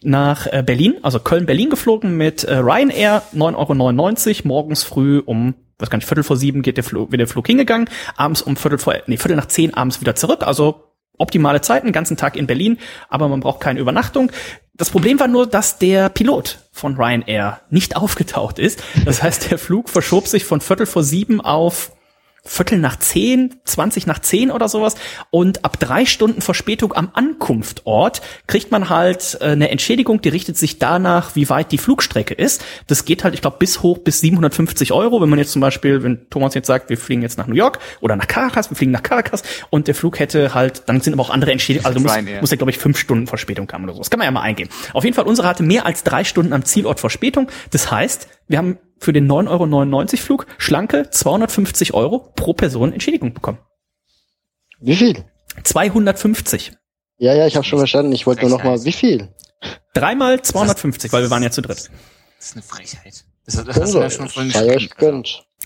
nach äh, Berlin, also Köln-Berlin geflogen mit äh, Ryanair, 9,99 Euro, morgens früh um, weiß gar nicht, Viertel vor sieben geht der Flug, wird der Flug hingegangen, abends um Viertel vor, nee, Viertel nach zehn abends wieder zurück, also optimale Zeit, den ganzen Tag in Berlin, aber man braucht keine Übernachtung. Das Problem war nur, dass der Pilot von Ryanair nicht [LAUGHS] aufgetaucht ist. Das heißt, der Flug verschob sich von Viertel vor sieben auf Viertel nach zehn, 20 nach zehn oder sowas. Und ab drei Stunden Verspätung am Ankunftort kriegt man halt äh, eine Entschädigung, die richtet sich danach, wie weit die Flugstrecke ist. Das geht halt, ich glaube, bis hoch bis 750 Euro. Wenn man jetzt zum Beispiel, wenn Thomas jetzt sagt, wir fliegen jetzt nach New York oder nach Caracas, wir fliegen nach Caracas und der Flug hätte halt, dann sind aber auch andere Entschädigungen, also Ryanair. muss ja, glaube ich, fünf Stunden Verspätung haben oder so. Das kann man ja mal eingehen. Auf jeden Fall, unsere hatte mehr als drei Stunden am Zielort Verspätung. Das heißt, wir haben für den 9,99 Euro Flug schlanke 250 Euro pro Person Entschädigung bekommen. Wie viel? 250. Ja, ja, ich habe schon verstanden. Ich wollte nur noch mal, wie viel? Dreimal 250, weil wir waren ja zu dritt. Das ist eine Frechheit. Das, das hast du ja schon vorhin Sei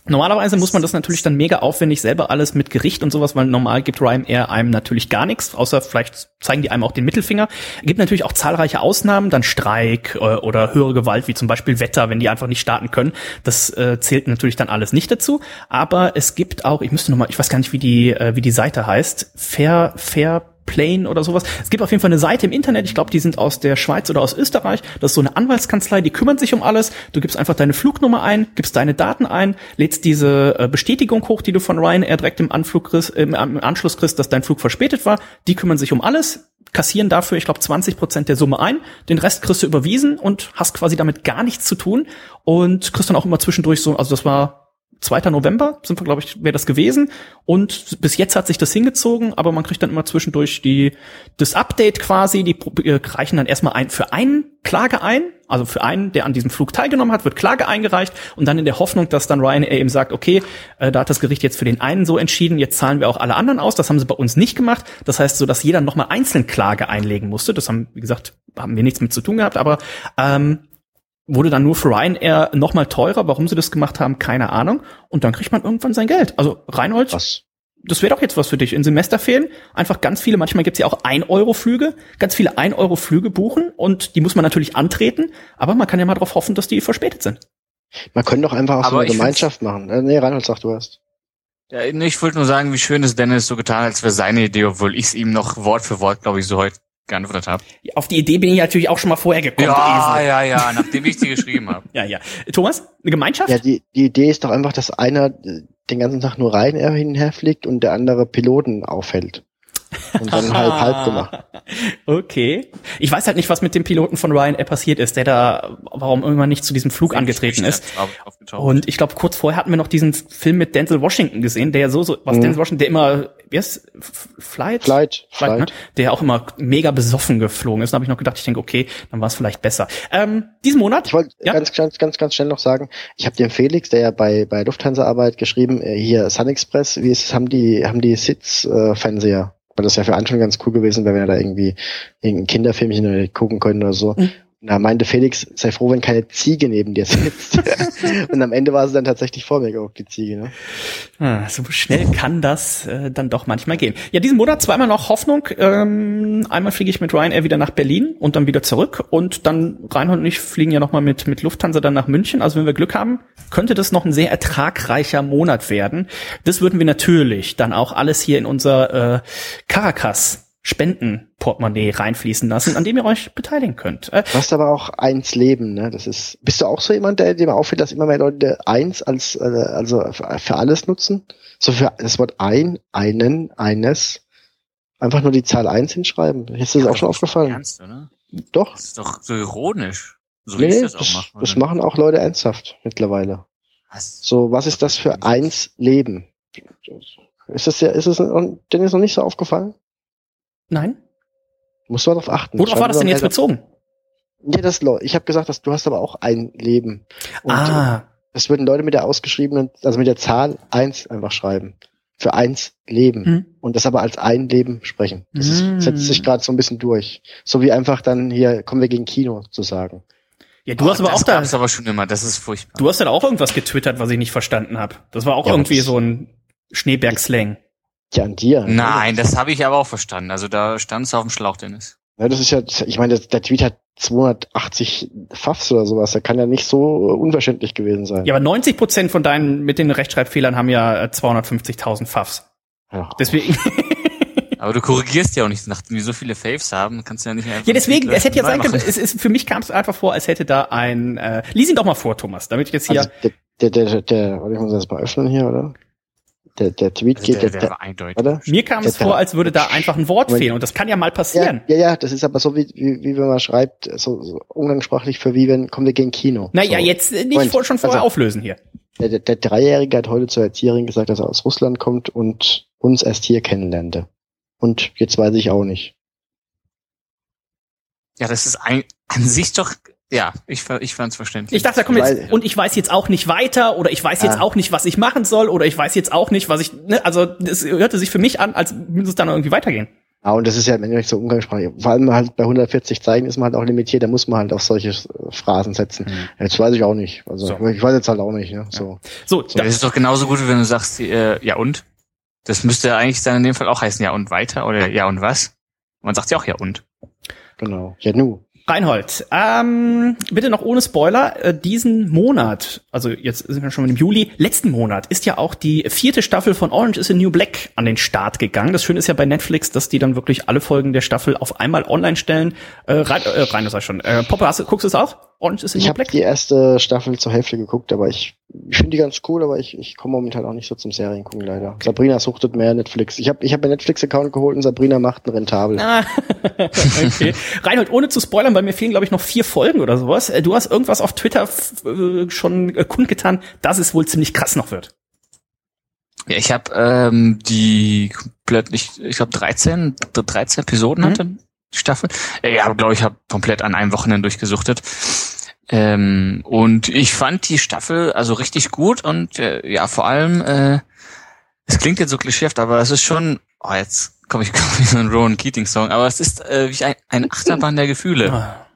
Normalerweise muss man das natürlich dann mega aufwendig selber alles mit Gericht und sowas, weil normal gibt Ryanair einem natürlich gar nichts, außer vielleicht zeigen die einem auch den Mittelfinger. Gibt natürlich auch zahlreiche Ausnahmen, dann Streik äh, oder höhere Gewalt, wie zum Beispiel Wetter, wenn die einfach nicht starten können. Das äh, zählt natürlich dann alles nicht dazu. Aber es gibt auch, ich müsste nochmal, ich weiß gar nicht, wie die, äh, wie die Seite heißt, Fair, Fair Plane oder sowas. Es gibt auf jeden Fall eine Seite im Internet, ich glaube, die sind aus der Schweiz oder aus Österreich. Das ist so eine Anwaltskanzlei, die kümmern sich um alles. Du gibst einfach deine Flugnummer ein, gibst deine Daten ein, lädst diese äh, Bestätigung hoch, die du von Ryanair direkt im, Anflug im Anschluss kriegst, dass dein Flug verspätet war. Die kümmern sich um alles, kassieren dafür, ich glaube, 20 Prozent der Summe ein. Den Rest kriegst du überwiesen und hast quasi damit gar nichts zu tun und kriegst dann auch immer zwischendurch so, also das war 2. November sind wir, glaube ich, wäre das gewesen. Und bis jetzt hat sich das hingezogen, aber man kriegt dann immer zwischendurch die, das Update quasi, die äh, reichen dann erstmal ein, für einen Klage ein, also für einen, der an diesem Flug teilgenommen hat, wird Klage eingereicht und dann in der Hoffnung, dass dann Ryanair eben sagt, okay, äh, da hat das Gericht jetzt für den einen so entschieden, jetzt zahlen wir auch alle anderen aus. Das haben sie bei uns nicht gemacht. Das heißt so, dass jeder nochmal einzeln Klage einlegen musste. Das haben, wie gesagt, haben wir nichts mit zu tun gehabt, aber ähm, wurde dann nur für Ryanair nochmal teurer. Warum sie das gemacht haben, keine Ahnung. Und dann kriegt man irgendwann sein Geld. Also Reinhold, Was? das wäre doch jetzt was für dich. In Semesterferien einfach ganz viele, manchmal gibt's ja auch 1-Euro-Flüge, ganz viele 1-Euro-Flüge buchen und die muss man natürlich antreten, aber man kann ja mal darauf hoffen, dass die verspätet sind. Man könnte doch einfach auch so eine Gemeinschaft machen. Äh, nee, Reinhold sagt, du hast. Ja, ich wollte nur sagen, wie schön ist Dennis so getan, als wäre seine Idee, obwohl ich es ihm noch Wort für Wort, glaube ich, so heute geantwortet habe. Auf die Idee bin ich natürlich auch schon mal vorher gekommen. Ja, Esel. ja, ja, nachdem ich sie geschrieben habe. [LAUGHS] ja, ja. Thomas, eine Gemeinschaft? Ja, die, die Idee ist doch einfach, dass einer den ganzen Tag nur Ryanair hinher fliegt und der andere Piloten aufhält. Und dann halb halb gemacht. Okay. Ich weiß halt nicht, was mit dem Piloten von Ryanair passiert ist, der da, warum irgendwann nicht zu diesem Flug angetreten ist. Und ich glaube, kurz vorher hatten wir noch diesen Film mit Denzel Washington gesehen, der ja so, so was Mhm. Denzel Washington, der immer wie heißt Flight? Flight, Flight, ne? Der auch immer mega besoffen geflogen ist. Da habe ich noch gedacht, ich denke, okay, dann war es vielleicht besser. Ähm, diesen Monat, Ich wollte Ja? ganz, ganz, ganz, ganz schnell noch sagen, ich habe dem Felix, der ja bei, bei Lufthansa arbeitet, geschrieben, äh, hier Sun Express, wie ist es, haben die, haben die Sitz-Fernseher? Weil das ja für Anfang ganz cool gewesen wäre, wenn er da irgendwie irgendein Kinderfilmchen gucken können oder so. Mhm. Da meinte Felix, sei froh, wenn keine Ziege neben dir sitzt. [LAUGHS] und am Ende war sie dann tatsächlich vor mir gehockt, die Ziege. Ne? Ah, so schnell kann das äh, dann doch manchmal gehen. Ja, diesen Monat zweimal noch Hoffnung. Ähm, einmal fliege ich mit Ryanair wieder nach Berlin und dann wieder zurück. Und dann Reinhold und ich fliegen ja nochmal mit, mit Lufthansa dann nach München. Also wenn wir Glück haben, könnte das noch ein sehr ertragreicher Monat werden. Das würden wir natürlich dann auch alles hier in unser äh, Caracas Spendenportemonnaie reinfließen lassen, an dem ihr euch beteiligen könnt. Äh, Du hast aber auch eins Leben, ne? Das ist. Bist du auch so jemand, der dem auffällt, dass immer mehr Leute eins als äh, also für, alles nutzen? So für das Wort ein, einen, eines, einfach nur die Zahl eins hinschreiben. Ist dir das auch schon aufgefallen? Ernst, oder? Doch. Das ist doch so ironisch. So Nee, das das, auch machen. das machen auch Leute ernsthaft mittlerweile. Was? So, was ist das für eins Leben? Ist das ja, ist es denn ist noch nicht so aufgefallen? Nein? Muss man darauf achten. Worauf war das denn jetzt bezogen? Ja, das, ich habe gesagt, dass du hast aber auch ein Leben. Und ah, Das würden Leute mit der ausgeschriebenen, also mit der Zahl eins einfach schreiben. Für eins Leben. hm. Und das aber als ein Leben sprechen. Das ist, Mm. setzt sich gerade so ein bisschen durch. So wie einfach dann hier, kommen wir gegen Kino zu sagen. ja, du hast aber das auch da, gab's aber schon immer. Das ist furchtbar. Du hast dann auch irgendwas getwittert, was ich nicht verstanden habe. Das war auch Ja, irgendwie das- so ein Schneeberg-Slang. Ja, an dir. Nein, das habe ich aber auch verstanden. Also da standst du auf dem Schlauch, Dennis. Ja, das ist ja, ich meine, der, der Tweet hat 280 Pfaffs oder sowas. Der kann ja nicht so unverständlich gewesen sein. Ja, aber 90 Prozent von deinen mit den Rechtschreibfehlern haben ja äh, 250.000 Pfaffs. Ja. Deswegen, [LAUGHS] Aber du korrigierst ja auch nicht. Nachdem wir so viele Faves haben, kannst du ja nicht einfach ja, deswegen, es hätte ja sein können, es ist, für mich kam es einfach vor, als hätte da ein, äh, lies ihn doch mal vor, Thomas, damit ich jetzt hier, Also der, der, der, der, warte, ich muss das mal öffnen hier, oder? Der, der Tweet Also geht, der, der, der eindeutig. warte. mir kam es vor, als würde da einfach ein Wort fehlen und das kann ja mal Ja, passieren. ja, ja, das ist aber so wie, wie, wie wenn man schreibt, so, so umgangssprachlich für wie wenn, kommen wir gegen Kino. Naja, so. jetzt äh, nicht Moment, vor, schon vorher also- auflösen hier. Der, der, der Dreijährige hat heute zur Erzieherin gesagt, dass er aus Russland kommt und uns erst hier kennenlernte. Und jetzt weiß ich auch nicht. Ja, das ist ein, an sich doch, ja, ich, ich fand's verständlich. Ich dachte, da kommt jetzt, Weil- und ich weiß jetzt auch nicht weiter, oder ich weiß jetzt Ah. auch nicht, was ich machen soll, oder ich weiß jetzt auch nicht, was ich, ne, also, das hörte sich für mich an, als müsste es dann irgendwie weitergehen. Ja, und das ist ja im Endeffekt so umgangssprachlich. Vor allem halt bei 140 Zeichen ist man halt auch limitiert, da muss man halt auf solche äh, Phrasen setzen. Jetzt weiß ich auch nicht. Also So. ich weiß jetzt halt auch nicht. Ne? So. So, Ja, das ist doch genauso gut, wie wenn du sagst, äh, ja und? Das müsste ja eigentlich dann in dem Fall auch heißen, ja und weiter oder ja und was? Man sagt ja auch ja und. Genau. Ja, nu. Reinhold, ähm, bitte noch ohne Spoiler, äh, diesen Monat, also jetzt sind wir schon im Juli, letzten Monat ist ja auch die vierte Staffel von Orange is the New Black an den Start gegangen. Das Schöne ist ja bei Netflix, dass die dann wirklich alle Folgen der Staffel auf einmal online stellen. Äh, rein, äh, rein das sag ich schon. Äh, Poppe, hast guckst du es auch? Orange is the Ich habe die erste Staffel zur Hälfte geguckt, aber ich, ich finde die ganz cool, aber ich, ich komme momentan auch nicht so zum Serien gucken leider. Sabrina suchtet mehr Netflix. Ich habe ich hab mir Netflix-Account geholt und Sabrina macht einen rentabel. Ah, [LAUGHS] okay. Reinhold, ohne zu spoilern, bei mir fehlen, glaube ich, noch vier Folgen oder sowas. Äh, Du hast irgendwas auf Twitter äh, schon äh, kundgetan, dass es wohl ziemlich krass noch wird. Ja, ich habe ähm, die komplett, ich, ich glaube 13, 13 Episoden Mhm. hatte die Staffel. Äh, Ja, glaube ich, habe komplett an einem Wochenende durchgesuchtet. Ähm, und ich fand die Staffel also richtig gut und äh, ja, vor allem, äh, es klingt jetzt so klischeehaft, aber es ist schon, oh, jetzt komme ich komm ich [LAUGHS] so ein Rowan Keating Song, aber es ist äh, wie ein, eine Achterbahn der Gefühle. Ah.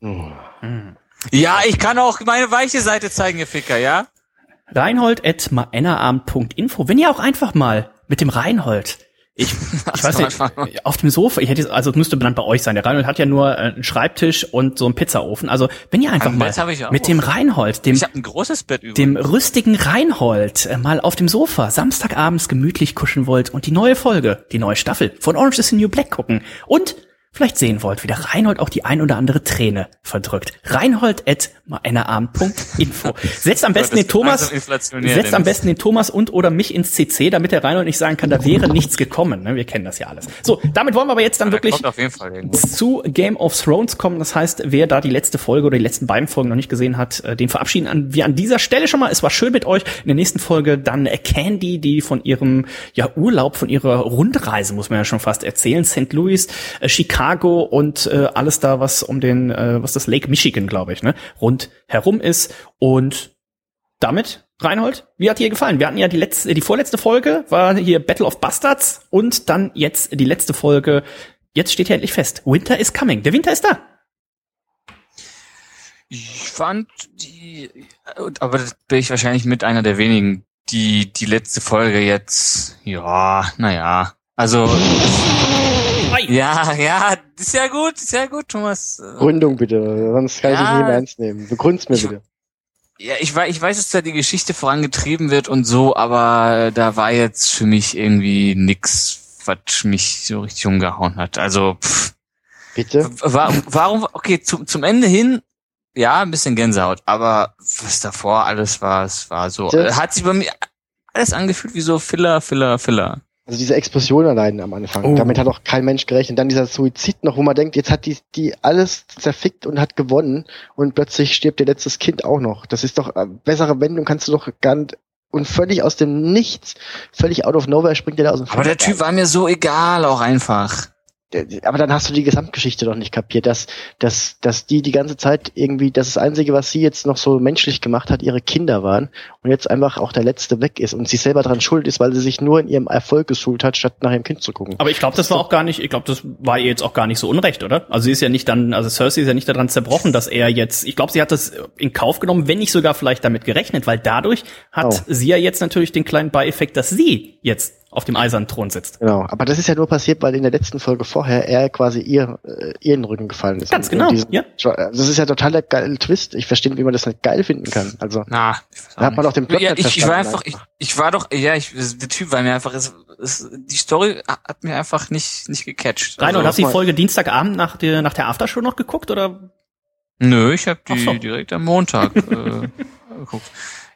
Hm. Ja, ich kann auch meine weiche Seite zeigen, ihr Ficker, ja? Reinhold at maennerabend.info. Wenn ihr auch einfach mal mit dem Reinhold, ich, [LAUGHS] ich weiß nicht, auf dem Sofa, ich hätte, also es müsste dann bei euch sein. Der Reinhold hat ja nur äh, einen Schreibtisch und so einen Pizzaofen. Also wenn ihr einfach Ein mal mit dem Reinhold, dem ein großes Bett über. dem rüstigen Reinhold äh, mal auf dem Sofa Samstagabends gemütlich kuschen wollt und die neue Folge, die neue Staffel von Orange is the New Black gucken und vielleicht sehen wollt, wie der Reinhold auch die ein oder andere Träne verdrückt. Reinhold at meinerabend.info. Setzt am besten den Thomas, setzt am besten den Thomas und oder mich ins CC, damit der Reinhold nicht sagen kann, da wäre nichts gekommen. Ne? Wir kennen das ja alles. So, damit wollen wir aber jetzt dann wirklich zu Game of Thrones kommen. Das heißt, wer da die letzte Folge oder die letzten beiden Folgen noch nicht gesehen hat, äh, den verabschieden wir an dieser Stelle schon mal. Es war schön mit euch. In der nächsten Folge dann Candy, die von ihrem ja, Urlaub, von ihrer Rundreise, muss man ja schon fast erzählen, St. Louis, äh, Chicago, Chicago und äh, alles da, was um den, äh, was das Lake Michigan, glaube ich, ne, rund herum ist. Und damit, Reinhold, wie hat dir gefallen? Wir hatten ja die letzte, die vorletzte Folge war hier Battle of Bastards und dann jetzt die letzte Folge. Jetzt steht ja endlich fest. Winter is coming. Der Winter ist da. Ich fand die, aber das bin ich wahrscheinlich mit einer der wenigen, die die letzte Folge jetzt, ja, naja, also ja, ja, ist ja gut, ist ja gut, Thomas. Gründung bitte, sonst kann ja, ich dich nicht mehr ernst nehmen. Begründ's mir ich, bitte. Ja, ich weiß, ich weiß, dass da die Geschichte vorangetrieben wird und so, aber da war jetzt für mich irgendwie nix, was mich so richtig umgehauen hat. Also, pff, Bitte? Warum, warum, okay, zum, zum Ende hin, ja, ein bisschen Gänsehaut, aber was davor alles war, es war so, das hat sich bei mir alles angefühlt wie so Filler, Filler, Filler. Also diese Explosion allein am Anfang, oh. damit hat auch kein Mensch gerechnet. Dann dieser Suizid noch, wo man denkt, jetzt hat die, die alles zerfickt und hat gewonnen und plötzlich stirbt ihr letztes Kind auch noch. Das ist doch, äh, bessere Wendung kannst du doch gar nicht, und völlig aus dem Nichts, völlig out of nowhere springt der da aus dem Aber der Typ war mir so egal auch einfach aber dann hast du die Gesamtgeschichte doch nicht kapiert, dass, dass, dass die die ganze Zeit irgendwie, dass das Einzige, was sie jetzt noch so menschlich gemacht hat, ihre Kinder waren und jetzt einfach auch der Letzte weg ist und sie selber dran schuld ist, weil sie sich nur in ihrem Erfolg geschult hat, statt nach ihrem Kind zu gucken. Aber ich glaube, das war auch gar nicht, ich glaube, das war ihr jetzt auch gar nicht so unrecht, oder? Also sie ist ja nicht dann, also Cersei ist ja nicht daran zerbrochen, dass er jetzt, ich glaube, sie hat das in Kauf genommen, wenn nicht sogar vielleicht damit gerechnet, weil dadurch hat oh. sie ja jetzt natürlich den kleinen Beieffekt, dass sie jetzt auf dem eisernen Thron sitzt. Genau, aber das ist ja nur passiert, weil in der letzten Folge vorher er quasi ihr äh, ihr in den Rücken gefallen ist. Ganz genau, diesen, ja. Das ist ja total der geile Twist. Ich verstehe, wie man das nicht geil finden kann. Also, Na, da hat man doch den Plot ja, ich, ich war einfach, ich, ich war doch, ja, ich, der Typ war mir einfach, es, es, die Story hat mir einfach nicht nicht gecatcht. Reinhold, also, hast du die Folge Dienstagabend nach der nach der Aftershow noch geguckt oder? Nö, ich habe die so. direkt am Montag [LAUGHS] äh, geguckt.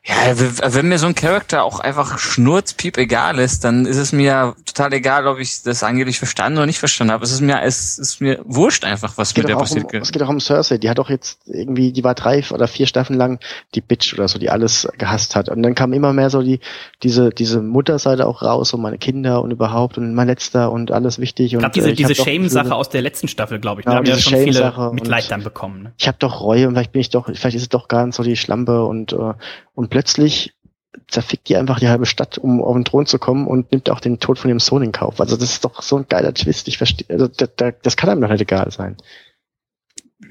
Ja, wenn mir so ein Charakter auch einfach schnurzpiep egal ist, dann ist es mir total egal, ob ich das angeblich verstanden oder nicht verstanden habe. Es ist mir, es ist mir wurscht einfach, was mit der passiert. Um, es geht auch um Cersei. Die hat doch jetzt irgendwie, die war drei oder vier Staffeln lang die Bitch oder so, die alles gehasst hat. Und dann kam immer mehr so die, diese, diese Mutterseite auch raus und meine Kinder und überhaupt und mein letzter und alles wichtig. Und ich diese, äh, diese Shame-Sache aus der letzten Staffel, glaube ich. Da haben ja schon viele Mitleid dann bekommen. Ne? Ich habe doch Reue und vielleicht bin ich doch, vielleicht ist es doch gar nicht so die Schlampe und, äh, und plötzlich zerfickt die einfach die halbe Stadt, um auf den Thron zu kommen und nimmt auch den Tod von dem Sohn in Kauf. Also das ist doch so ein geiler Twist. Ich verstehe, also das, das kann einem doch nicht egal sein.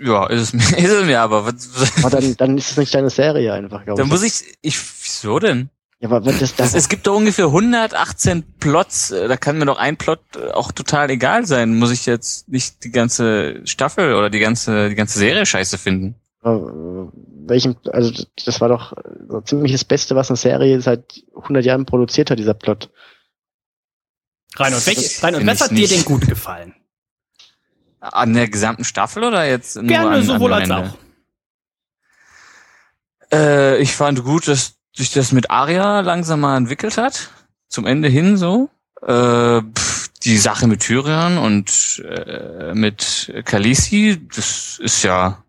Ja, ist es mir, [LAUGHS] ist es mir aber. aber dann, dann ist es nicht deine Serie einfach, glaube ich. Dann muss ich, ich, wieso denn? Ja, aber das, das, das es gibt doch ungefähr 118 Plots, da kann mir doch ein Plot auch total egal sein. Muss ich jetzt nicht die ganze Staffel oder die ganze, die ganze Serie scheiße finden? Welchem, also das war doch so ziemlich das Beste, was eine Serie seit 100 Jahren produziert hat, dieser Plot. Reinhold, welch, Reinhold was hat dir denn gut gefallen? An der gesamten Staffel oder jetzt nur Gerne, an, sowohl an als auch. Äh, ich fand gut, dass sich das mit Aria langsam mal entwickelt hat. Zum Ende hin so. Äh, pff, die Sache mit Tyrion und äh, mit Khaleesi, das ist ja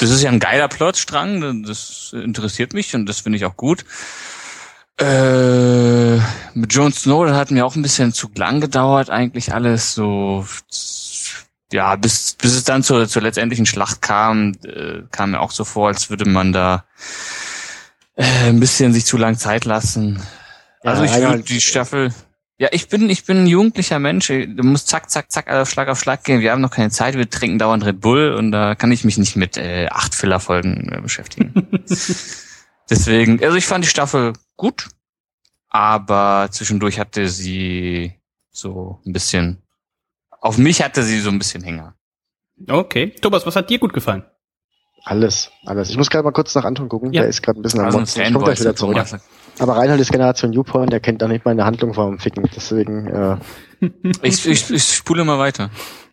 das ist ja ein geiler Plotstrang, das interessiert mich und das finde ich auch gut. Äh, mit Jon Snow, das hat mir auch ein bisschen zu lang gedauert, eigentlich alles so, ja, bis, bis es dann zur, zur letztendlichen Schlacht kam, äh, kam mir auch so vor, als würde man da äh, ein bisschen sich zu lang Zeit lassen. Also ja, ich würde die Staffel, ja, ich bin, ich bin ein jugendlicher Mensch. Du musst zack, zack, zack, auf Schlag auf Schlag gehen. Wir haben noch keine Zeit. Wir trinken dauernd Red Bull und da kann ich mich nicht mit äh, acht Filler-Folgen äh, beschäftigen. [LAUGHS] Deswegen, also ich fand die Staffel gut, aber zwischendurch hatte sie so ein bisschen, auf mich hatte sie so ein bisschen Hänger. Okay. Thomas, was hat dir gut gefallen? Alles, alles. Ich muss gerade mal kurz nach Anton gucken. Ja. Der ist gerade ein bisschen am also Kommt gleich wieder zurück. Aber Reinhold ist Generation Newporn, der kennt auch nicht mal eine Handlung vom Ficken. Deswegen, äh, Ich, ich, ich spule mal weiter.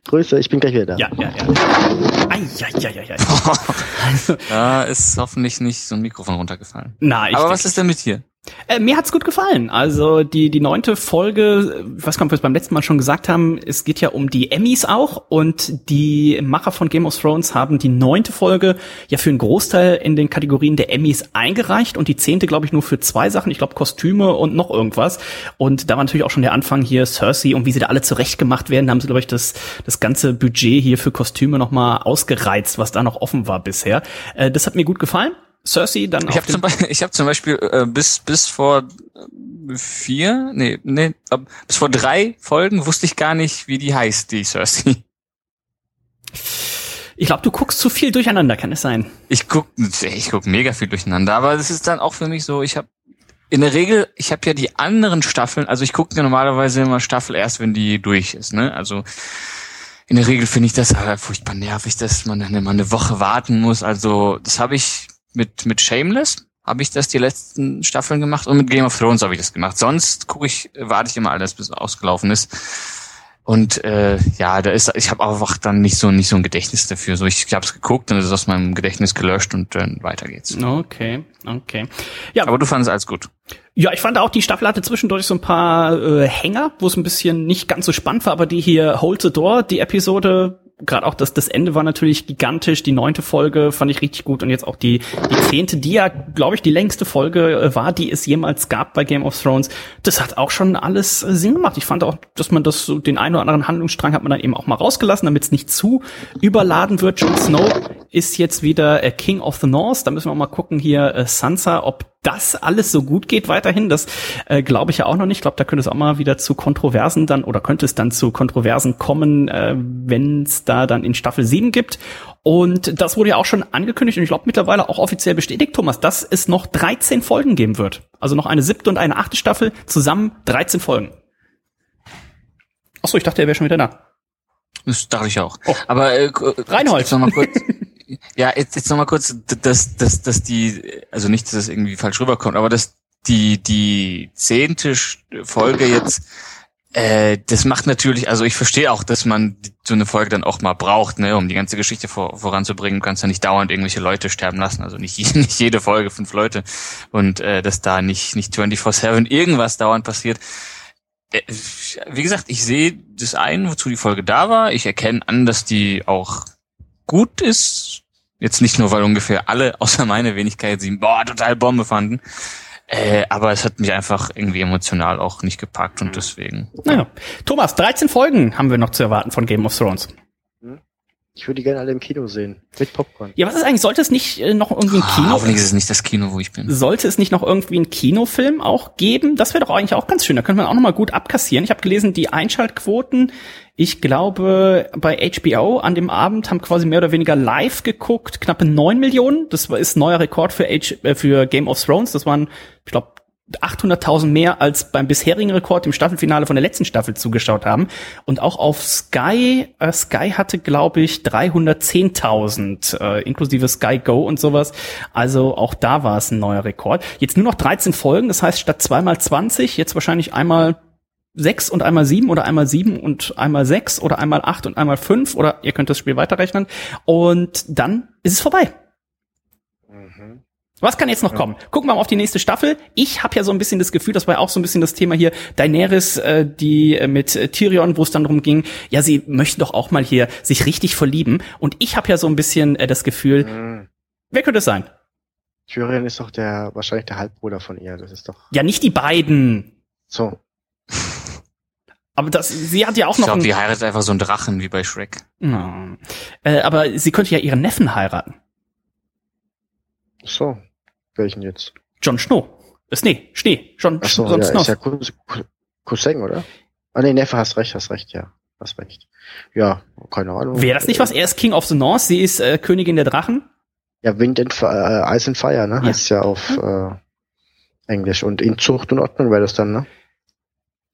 Grüße, ich bin gleich wieder da. Ja, ja, ja. Ei, ei, ei, ei, ei. Da ist hoffentlich nicht so ein Mikrofon runtergefallen. Na, ich Aber was ist denn mit dir? Äh, mir hat's gut gefallen. Also die die neunte Folge, ich weiß gar nicht, wir beim letzten Mal schon gesagt haben, es geht ja um die Emmys auch und die Macher von Game of Thrones haben die neunte Folge ja für einen Großteil in den Kategorien der Emmys eingereicht und die zehnte, glaube ich, nur für zwei Sachen, ich glaube Kostüme und noch irgendwas. Und da war natürlich auch schon der Anfang hier Cersei und wie sie da alle zurechtgemacht werden, haben sie, glaube ich, das, das ganze Budget hier für Kostüme nochmal ausgereizt, was da noch offen war bisher. Äh, das hat mir gut gefallen. Cersei dann Ich auf habe dem- zum, Beispiel- [LAUGHS] ich hab zum Beispiel äh, bis bis vor vier, nee, nee, ab, bis vor drei Folgen wusste ich gar nicht, wie die heißt, die Cersei. Ich glaube, du guckst zu viel durcheinander, kann es sein? Ich guck, ich guck mega viel durcheinander, aber das ist dann auch für mich so, ich habe in der Regel, ich habe ja die anderen Staffeln, also ich gucke ja normalerweise immer Staffel erst, wenn die durch ist, ne? Also in der Regel finde ich das aber furchtbar nervig, dass man dann immer eine Woche warten muss. Also das habe ich mit mit Shameless habe ich das die letzten Staffeln gemacht und mit Game of Thrones habe ich das gemacht. Sonst gucke ich, warte ich immer alles, bis es ausgelaufen ist. Und äh, ja, da ist, ich habe einfach dann nicht so nicht so ein Gedächtnis dafür. So, ich habe es geguckt, dann ist es aus meinem Gedächtnis gelöscht und dann weiter geht's. Okay, okay. Ja, Aber du fandest alles gut. ja, ich fand auch, die Staffel hatte zwischendurch so ein paar äh, Hänger, wo es ein bisschen nicht ganz so spannend war, aber die hier Hold the Door, die Episode, gerade auch das, das Ende war natürlich gigantisch, die neunte Folge fand ich richtig gut und jetzt auch die, die zehnte, die ja, glaube ich, die längste Folge äh, war, die es jemals gab bei Game of Thrones. Das hat auch schon alles äh, Sinn gemacht. Ich fand auch, dass man das so, den einen oder anderen Handlungsstrang hat man dann eben auch mal rausgelassen, damit es nicht zu überladen wird. Jon Snow ist jetzt wieder äh, King of the North. Da müssen wir mal gucken hier äh, Sansa, ob das alles so gut geht weiterhin. Das äh, glaube ich ja auch noch nicht. Ich glaube, da könnte es auch mal wieder zu Kontroversen dann oder könnte es dann zu Kontroversen kommen, äh, wenn es da dann in Staffel 7 gibt. Und das wurde ja auch schon angekündigt und ich glaube mittlerweile auch offiziell bestätigt, Thomas, dass es noch 13 Folgen geben wird. Also noch eine siebte und eine achte Staffel, zusammen 13 Folgen. Achso, ich dachte, er wäre schon wieder da. Das dachte ich auch. Oh. Aber äh, Reinhold. Noch mal kurz. [LAUGHS] ja, jetzt, jetzt noch mal kurz, dass, dass, dass die, also nicht, dass das irgendwie falsch rüberkommt, aber dass die die zehnte Folge jetzt, äh, das macht natürlich, also ich verstehe auch, dass man so eine Folge dann auch mal braucht, ne, um die ganze Geschichte vor, voranzubringen. Du kannst ja nicht dauernd irgendwelche Leute sterben lassen, also nicht, [LAUGHS] nicht jede Folge fünf Leute und äh, dass da nicht nicht 24/7 irgendwas dauernd passiert. Äh, Wie gesagt, ich sehe das ein, wozu die Folge da war. Ich erkenne an, dass die auch gut ist. Jetzt nicht nur, weil ungefähr alle, außer meine Wenigkeit, sie boah, total Bombe fanden. Äh, aber es hat mich einfach irgendwie emotional auch nicht gepackt und deswegen. Naja. Thomas, 13 Folgen haben wir noch zu erwarten von Game of Thrones. Ich würde die gerne alle im Kino sehen. Mit Popcorn. Ja, was ist eigentlich? Sollte es nicht äh, noch irgendwie ein Ah, Kino? hoffentlich ist es nicht das Kino, wo ich bin. Sollte es nicht noch irgendwie einen Kinofilm auch geben? Das wäre doch eigentlich auch ganz schön. Da könnte man auch noch mal gut abkassieren. Ich habe gelesen, die Einschaltquoten, ich glaube, bei HBO an dem Abend haben quasi mehr oder weniger live geguckt, knappe neun Millionen. Das ist ein neuer Rekord für, H äh, für Game of Thrones. Das waren, ich glaube, 800.000 mehr als beim bisherigen Rekord im Staffelfinale von der letzten Staffel zugeschaut haben. Und auch auf Sky, äh, Sky hatte, glaube ich, 310.000, äh, inklusive Sky Go und sowas. Also auch da war es ein neuer Rekord. Jetzt nur noch 13 Folgen, das heißt statt zweimal 20, jetzt wahrscheinlich einmal sechs und einmal sieben oder einmal sieben und einmal sechs oder einmal acht und einmal fünf oder ihr könnt das Spiel weiterrechnen. Und dann ist es vorbei. Was kann jetzt noch kommen? Gucken wir mal auf die nächste Staffel. Ich habe ja so ein bisschen das Gefühl, das war ja auch so ein bisschen das Thema hier, Daenerys, äh, die äh, mit äh, Tyrion, wo es dann darum ging, ja, sie möchten doch auch mal hier sich richtig verlieben. Und ich habe ja so ein bisschen äh, das Gefühl, Mhm. wer könnte es sein? Tyrion ist doch der, wahrscheinlich der Halbbruder von ihr. Das ist doch Ja, nicht die beiden. so. Aber das, sie hat ja auch Ich noch. glaube, ein- die heiratet einfach so einen Drachen wie bei Shrek. Ja. Äh, aber sie könnte ja ihren Neffen heiraten. So. Welchen jetzt? Jon Snow. Ist nee, Schnee. John, Ach so, Jon ja, Snow. ist ja Cous- Cous- Cousin, oder? Ah nee, Neffe, hast recht, hast recht, ja. Hast recht. Ja, keine Ahnung. Wäre das nicht was? Er ist King of the North, sie ist äh, Königin der Drachen. Ja, Wind and Fire, äh, Ice and Fire, ne? Ja. Heißt ja auf äh, Englisch. Und in Zucht und Ordnung wäre das dann, ne?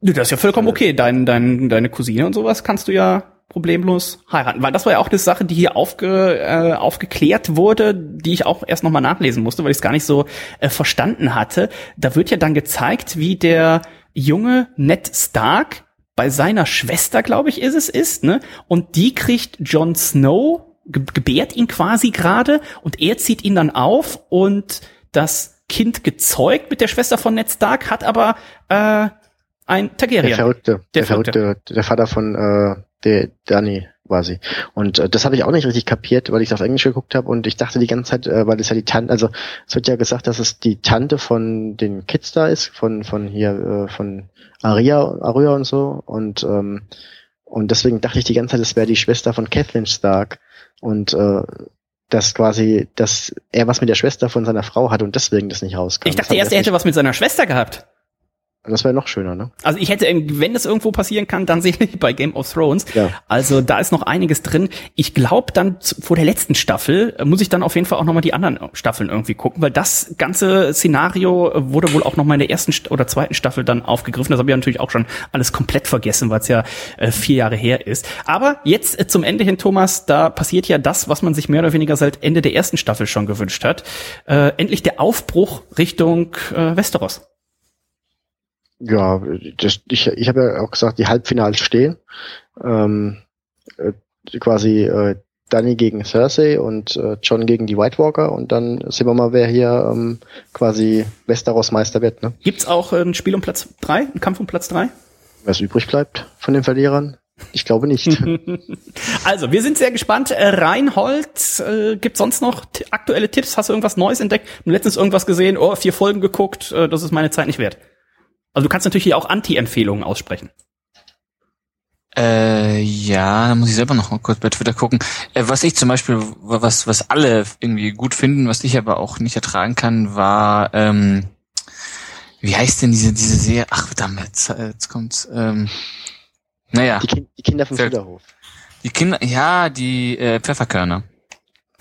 Du, das ist ja vollkommen okay. Dein, dein, deine Cousine und sowas kannst du ja problemlos heiraten. Weil das war ja auch eine Sache, die hier aufge, äh, aufgeklärt wurde, die ich auch erst nochmal nachlesen musste, weil ich es gar nicht so äh, verstanden hatte. Da wird ja dann gezeigt, wie der junge Ned Stark bei seiner Schwester, glaube ich, ist es, ist, ne? Und die kriegt Jon Snow, ge gebärt ihn quasi gerade und er zieht ihn dann auf und das Kind gezeugt mit der Schwester von Ned Stark, hat aber äh, ein Targaryen. Der Verrückte. Der, der Verrückte. Verrückte. Der Vater von äh, der Danny quasi. Und äh, das habe ich auch nicht richtig kapiert, weil ich es auf Englisch geguckt habe und ich dachte die ganze Zeit, äh, weil es ja die Tante, also es wird ja gesagt, dass es die Tante von den Kids da ist, von von hier äh, von Aria, Aria und so und ähm, und deswegen dachte ich die ganze Zeit, es wäre die Schwester von Kathleen Stark und äh, dass quasi, dass er was mit der Schwester von seiner Frau hat und deswegen das nicht rauskam. Ich dachte erst, er hätte was mit seiner Schwester gehabt. Das wäre noch schöner, ne? Also ich hätte, wenn das irgendwo passieren kann, dann [LAUGHS] sehe ich bei Game of Thrones. Ja. Also da ist noch einiges drin. Ich glaube, dann vor der letzten Staffel äh, muss ich dann auf jeden Fall auch nochmal die anderen Staffeln irgendwie gucken, weil das ganze Szenario wurde wohl auch nochmal in der ersten oder zweiten Staffel dann aufgegriffen. Das habe ich natürlich auch schon alles komplett vergessen, weil es ja äh, vier Jahre her ist. Aber jetzt äh, zum Ende hin, Thomas, da passiert ja das, was man sich mehr oder weniger seit Ende der ersten Staffel schon gewünscht hat. Äh, endlich der Aufbruch Richtung äh, Westeros. Ja, das, ich, ich habe ja auch gesagt, die Halbfinals stehen. Ähm, äh, quasi äh, Danny gegen Cersei und äh, John gegen die White Walker und dann sehen wir mal, wer hier ähm, quasi Westeros Meister wird. Ne? Gibt's auch ein Spiel um Platz drei, ein Kampf um Platz drei? Was übrig bleibt von den Verlierern? Ich glaube nicht. [LAUGHS] [LAUGHS] also, wir sind sehr gespannt. Äh, Reinhold, äh, gibt sonst noch aktuelle Tipps? Hast du irgendwas Neues entdeckt? Letztens irgendwas gesehen? Oh, vier Folgen geguckt, äh, das ist meine Zeit nicht wert. Also du kannst natürlich hier auch Anti-Empfehlungen aussprechen. Äh, ja, da muss ich selber noch mal kurz bei Twitter gucken. Äh, was ich zum Beispiel, was, was alle irgendwie gut finden, was ich aber auch nicht ertragen kann, war, ähm, wie heißt denn diese, diese Serie? Ach, verdammt, jetzt, jetzt kommt's, ähm, naja. Die, kind, die Kinder vom Schülerhof. Die Kinder, ja, die äh, Pfefferkörner.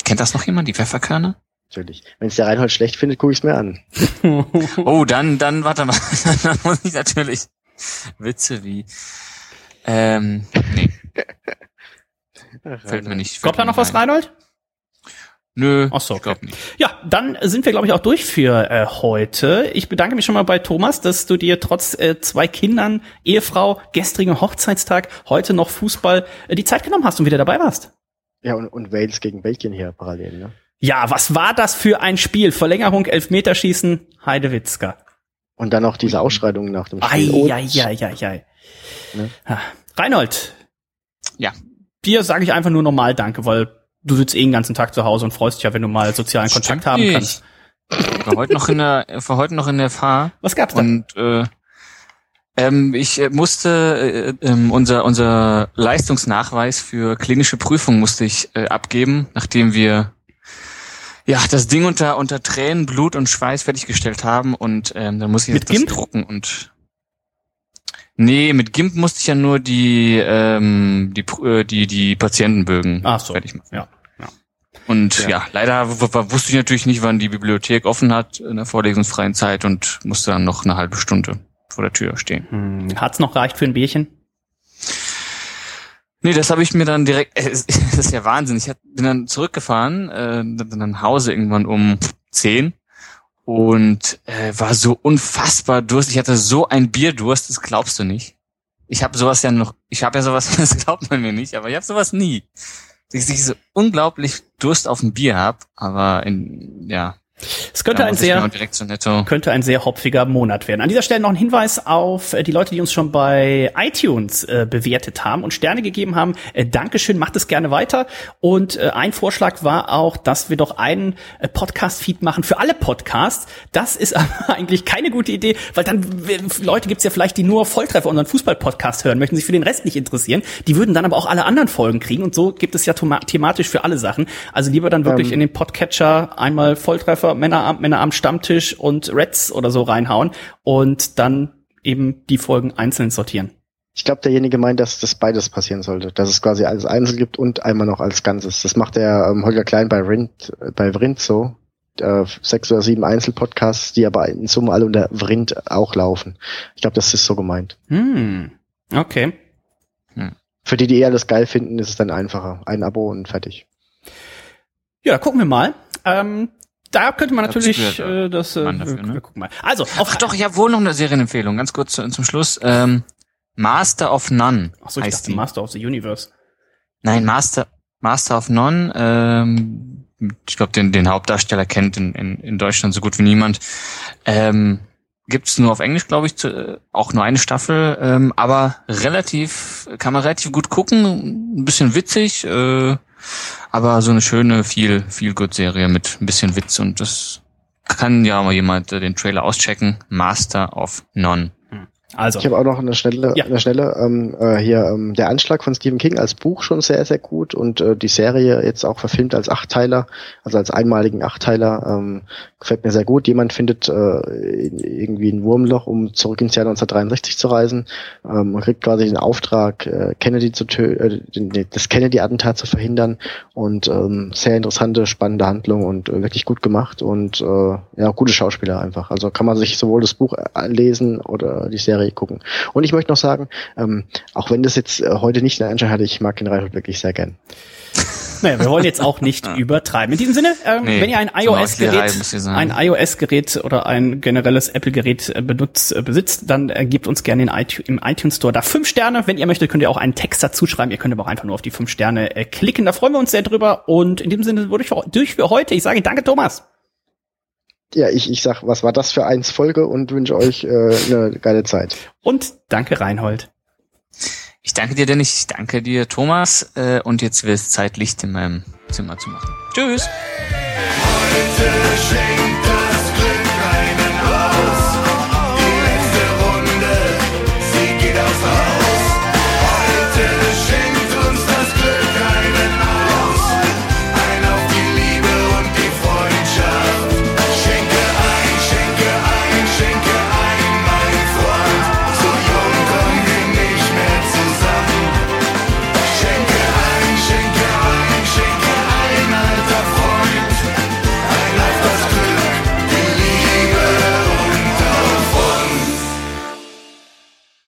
Kennt das noch jemand, die Pfefferkörner? Natürlich. Wenn es der Reinhold schlecht findet, gucke ich es mir an. [LAUGHS] oh, dann, dann, warte mal, [LAUGHS] dann muss ich natürlich Witze wie, ähm, nee. Fällt mir nicht. Kommt da noch was, Reinhold? Nö, Ach so, okay. nicht. Ja, dann sind wir, glaube ich, auch durch für äh, heute. Ich bedanke mich schon mal bei Thomas, dass du dir trotz äh, zwei Kindern, Ehefrau, gestrigen Hochzeitstag, heute noch Fußball äh, die Zeit genommen hast und wieder dabei warst. Ja, und, und Wales gegen Belgien hier parallel, ne? Ja, was war das für ein Spiel? Verlängerung, Elfmeterschießen, Heidewitzka. Und dann auch diese Ausschreitungen nach dem Spiel. Ei, ei, ei, ei, ei. Ne? Reinhold. Ja. Dir sage ich einfach nur normal Danke, weil du sitzt eh den ganzen Tag zu Hause und freust dich ja, wenn du mal sozialen Stimmt Kontakt haben nicht. kannst. Ich war heute noch in der, war heute noch in der Fahr. Was gab's da? Und äh, ähm, ich äh, musste äh, äh, unser unser Leistungsnachweis für klinische Prüfung musste ich äh, abgeben, nachdem wir ja, das Ding unter, unter Tränen, Blut und Schweiß fertiggestellt haben und ähm, dann muss ich mit das Gimp? drucken und Nee, mit GIMP musste ich ja nur die ähm, die äh, die die Patientenbögen Ach so. fertig machen. Ja. ja. Und ja, ja leider wusste ich natürlich nicht, wann die Bibliothek offen hat in der vorlesungsfreien Zeit und musste dann noch eine halbe Stunde vor der Tür stehen. Hm. Hat's noch reicht für ein Bierchen? Nee, das habe ich mir dann direkt, äh, [LAUGHS] das ist ja Wahnsinn. Ich bin dann zurückgefahren, äh, dann nach Hause irgendwann um zehn und äh, war so unfassbar durstig. Ich hatte so ein Bierdurst, das glaubst du nicht. Ich habe sowas ja noch, ich habe ja sowas, [LAUGHS] das glaubt man mir nicht, aber ich habe sowas nie. Dass ich so unglaublich Durst auf ein Bier hab, aber in, ja, es könnte ein sehr, so könnte ein sehr hopfiger Monat werden. An dieser Stelle noch ein Hinweis auf äh, die Leute, die uns schon bei iTunes äh, bewertet haben und Sterne gegeben haben. Äh, Dankeschön, macht es gerne weiter. Und äh, ein Vorschlag war auch, dass wir doch einen äh, Podcast-Feed machen für alle Podcasts. Das ist [LAUGHS] aber eigentlich keine gute Idee, weil dann Leute gibt's ja vielleicht, die nur Volltreffer unseren Fußball-Podcast hören, möchten sich für den Rest nicht interessieren. Die würden dann aber auch alle anderen Folgen kriegen und so gibt es ja thematisch für alle Sachen. Also lieber dann wirklich ähm. in den Podcatcher einmal Volltreffer Männer, Männer am Stammtisch und Reds oder so reinhauen und dann eben die Folgen einzeln sortieren. Ich glaube, derjenige meint, dass das beides passieren sollte, dass es quasi alles einzeln gibt und einmal noch als Ganzes. Das macht der ähm, Holger Klein bei Vrind, äh, bei Vrind so. Äh, sechs oder sieben Einzelpodcasts, die aber in Summe alle unter Vrind auch laufen. Ich glaube, das ist so gemeint. Hm. Okay. Hm. für die, die eher das geil finden, ist es dann einfacher. Ein Abo und fertig. Ja, gucken wir mal. Ähm, da könnte man natürlich äh, das. Äh, dafür, ne? gucken mal. Also, auf Ach doch, ich habe wohl noch eine Serienempfehlung, ganz kurz zu, zum Schluss. Ähm, Master of None Ach so, ich heißt dachte die. Master of the Universe. Nein, Master, Master of None. Ähm, ich glaube, den, den Hauptdarsteller kennt in, in, in Deutschland so gut wie niemand. Ähm, Gibt's nur auf Englisch, glaube ich, zu, äh, auch nur eine Staffel, ähm, aber relativ, kann man relativ gut gucken, ein bisschen witzig, äh, aber so eine schöne, viel, viel good Serie mit ein bisschen Witz und das kann ja mal jemand äh, den Trailer auschecken. Master of None. Also, Ich habe auch noch eine schnelle, Ja. eine schnelle ähm, äh, hier ähm, der Anschlag von Stephen King als Buch schon sehr sehr gut und äh, die Serie jetzt auch verfilmt als Achtteiler, also als einmaligen Achtteiler ähm, gefällt mir sehr gut. Jemand findet äh, in- irgendwie ein Wurmloch, um zurück ins Jahr 1963 zu reisen. Ähm, man kriegt quasi den Auftrag, äh, Kennedy zu äh, das Kennedy-Attentat zu verhindern und ähm, sehr interessante, spannende Handlung und äh, wirklich gut gemacht und äh, ja gute Schauspieler einfach. Also kann man sich sowohl das Buch äh, lesen oder die Serie gucken. Und ich möchte noch sagen, ähm, auch wenn das jetzt äh, heute nicht eine Anschein hatte, ich mag den Reinhold wirklich sehr gern. Naja, wir wollen jetzt auch nicht [LAUGHS] übertreiben. In diesem Sinne, ähm, Nee, wenn ihr ein iOS-Gerät, ein iOS-Gerät oder ein generelles Apple-Gerät äh, benutzt, äh, besitzt, dann äh, gebt uns gerne in iTunes, im iTunes Store da fünf Sterne. Wenn ihr möchtet, könnt ihr auch einen Text dazu schreiben. Ihr könnt aber auch einfach nur auf die fünf Sterne äh, klicken. Da freuen wir uns sehr drüber. Und in diesem Sinne wurde ich für, durch für heute. Ich sage danke, Thomas. Ja, ich, ich sag, was war das für eins Folge und wünsche euch äh, eine geile Zeit. Und danke, Reinhold. Ich danke dir, Dennis. Ich danke dir, Thomas. Äh, und jetzt wird es Zeit, Licht in meinem Zimmer zu machen. Tschüss. Heute schenkt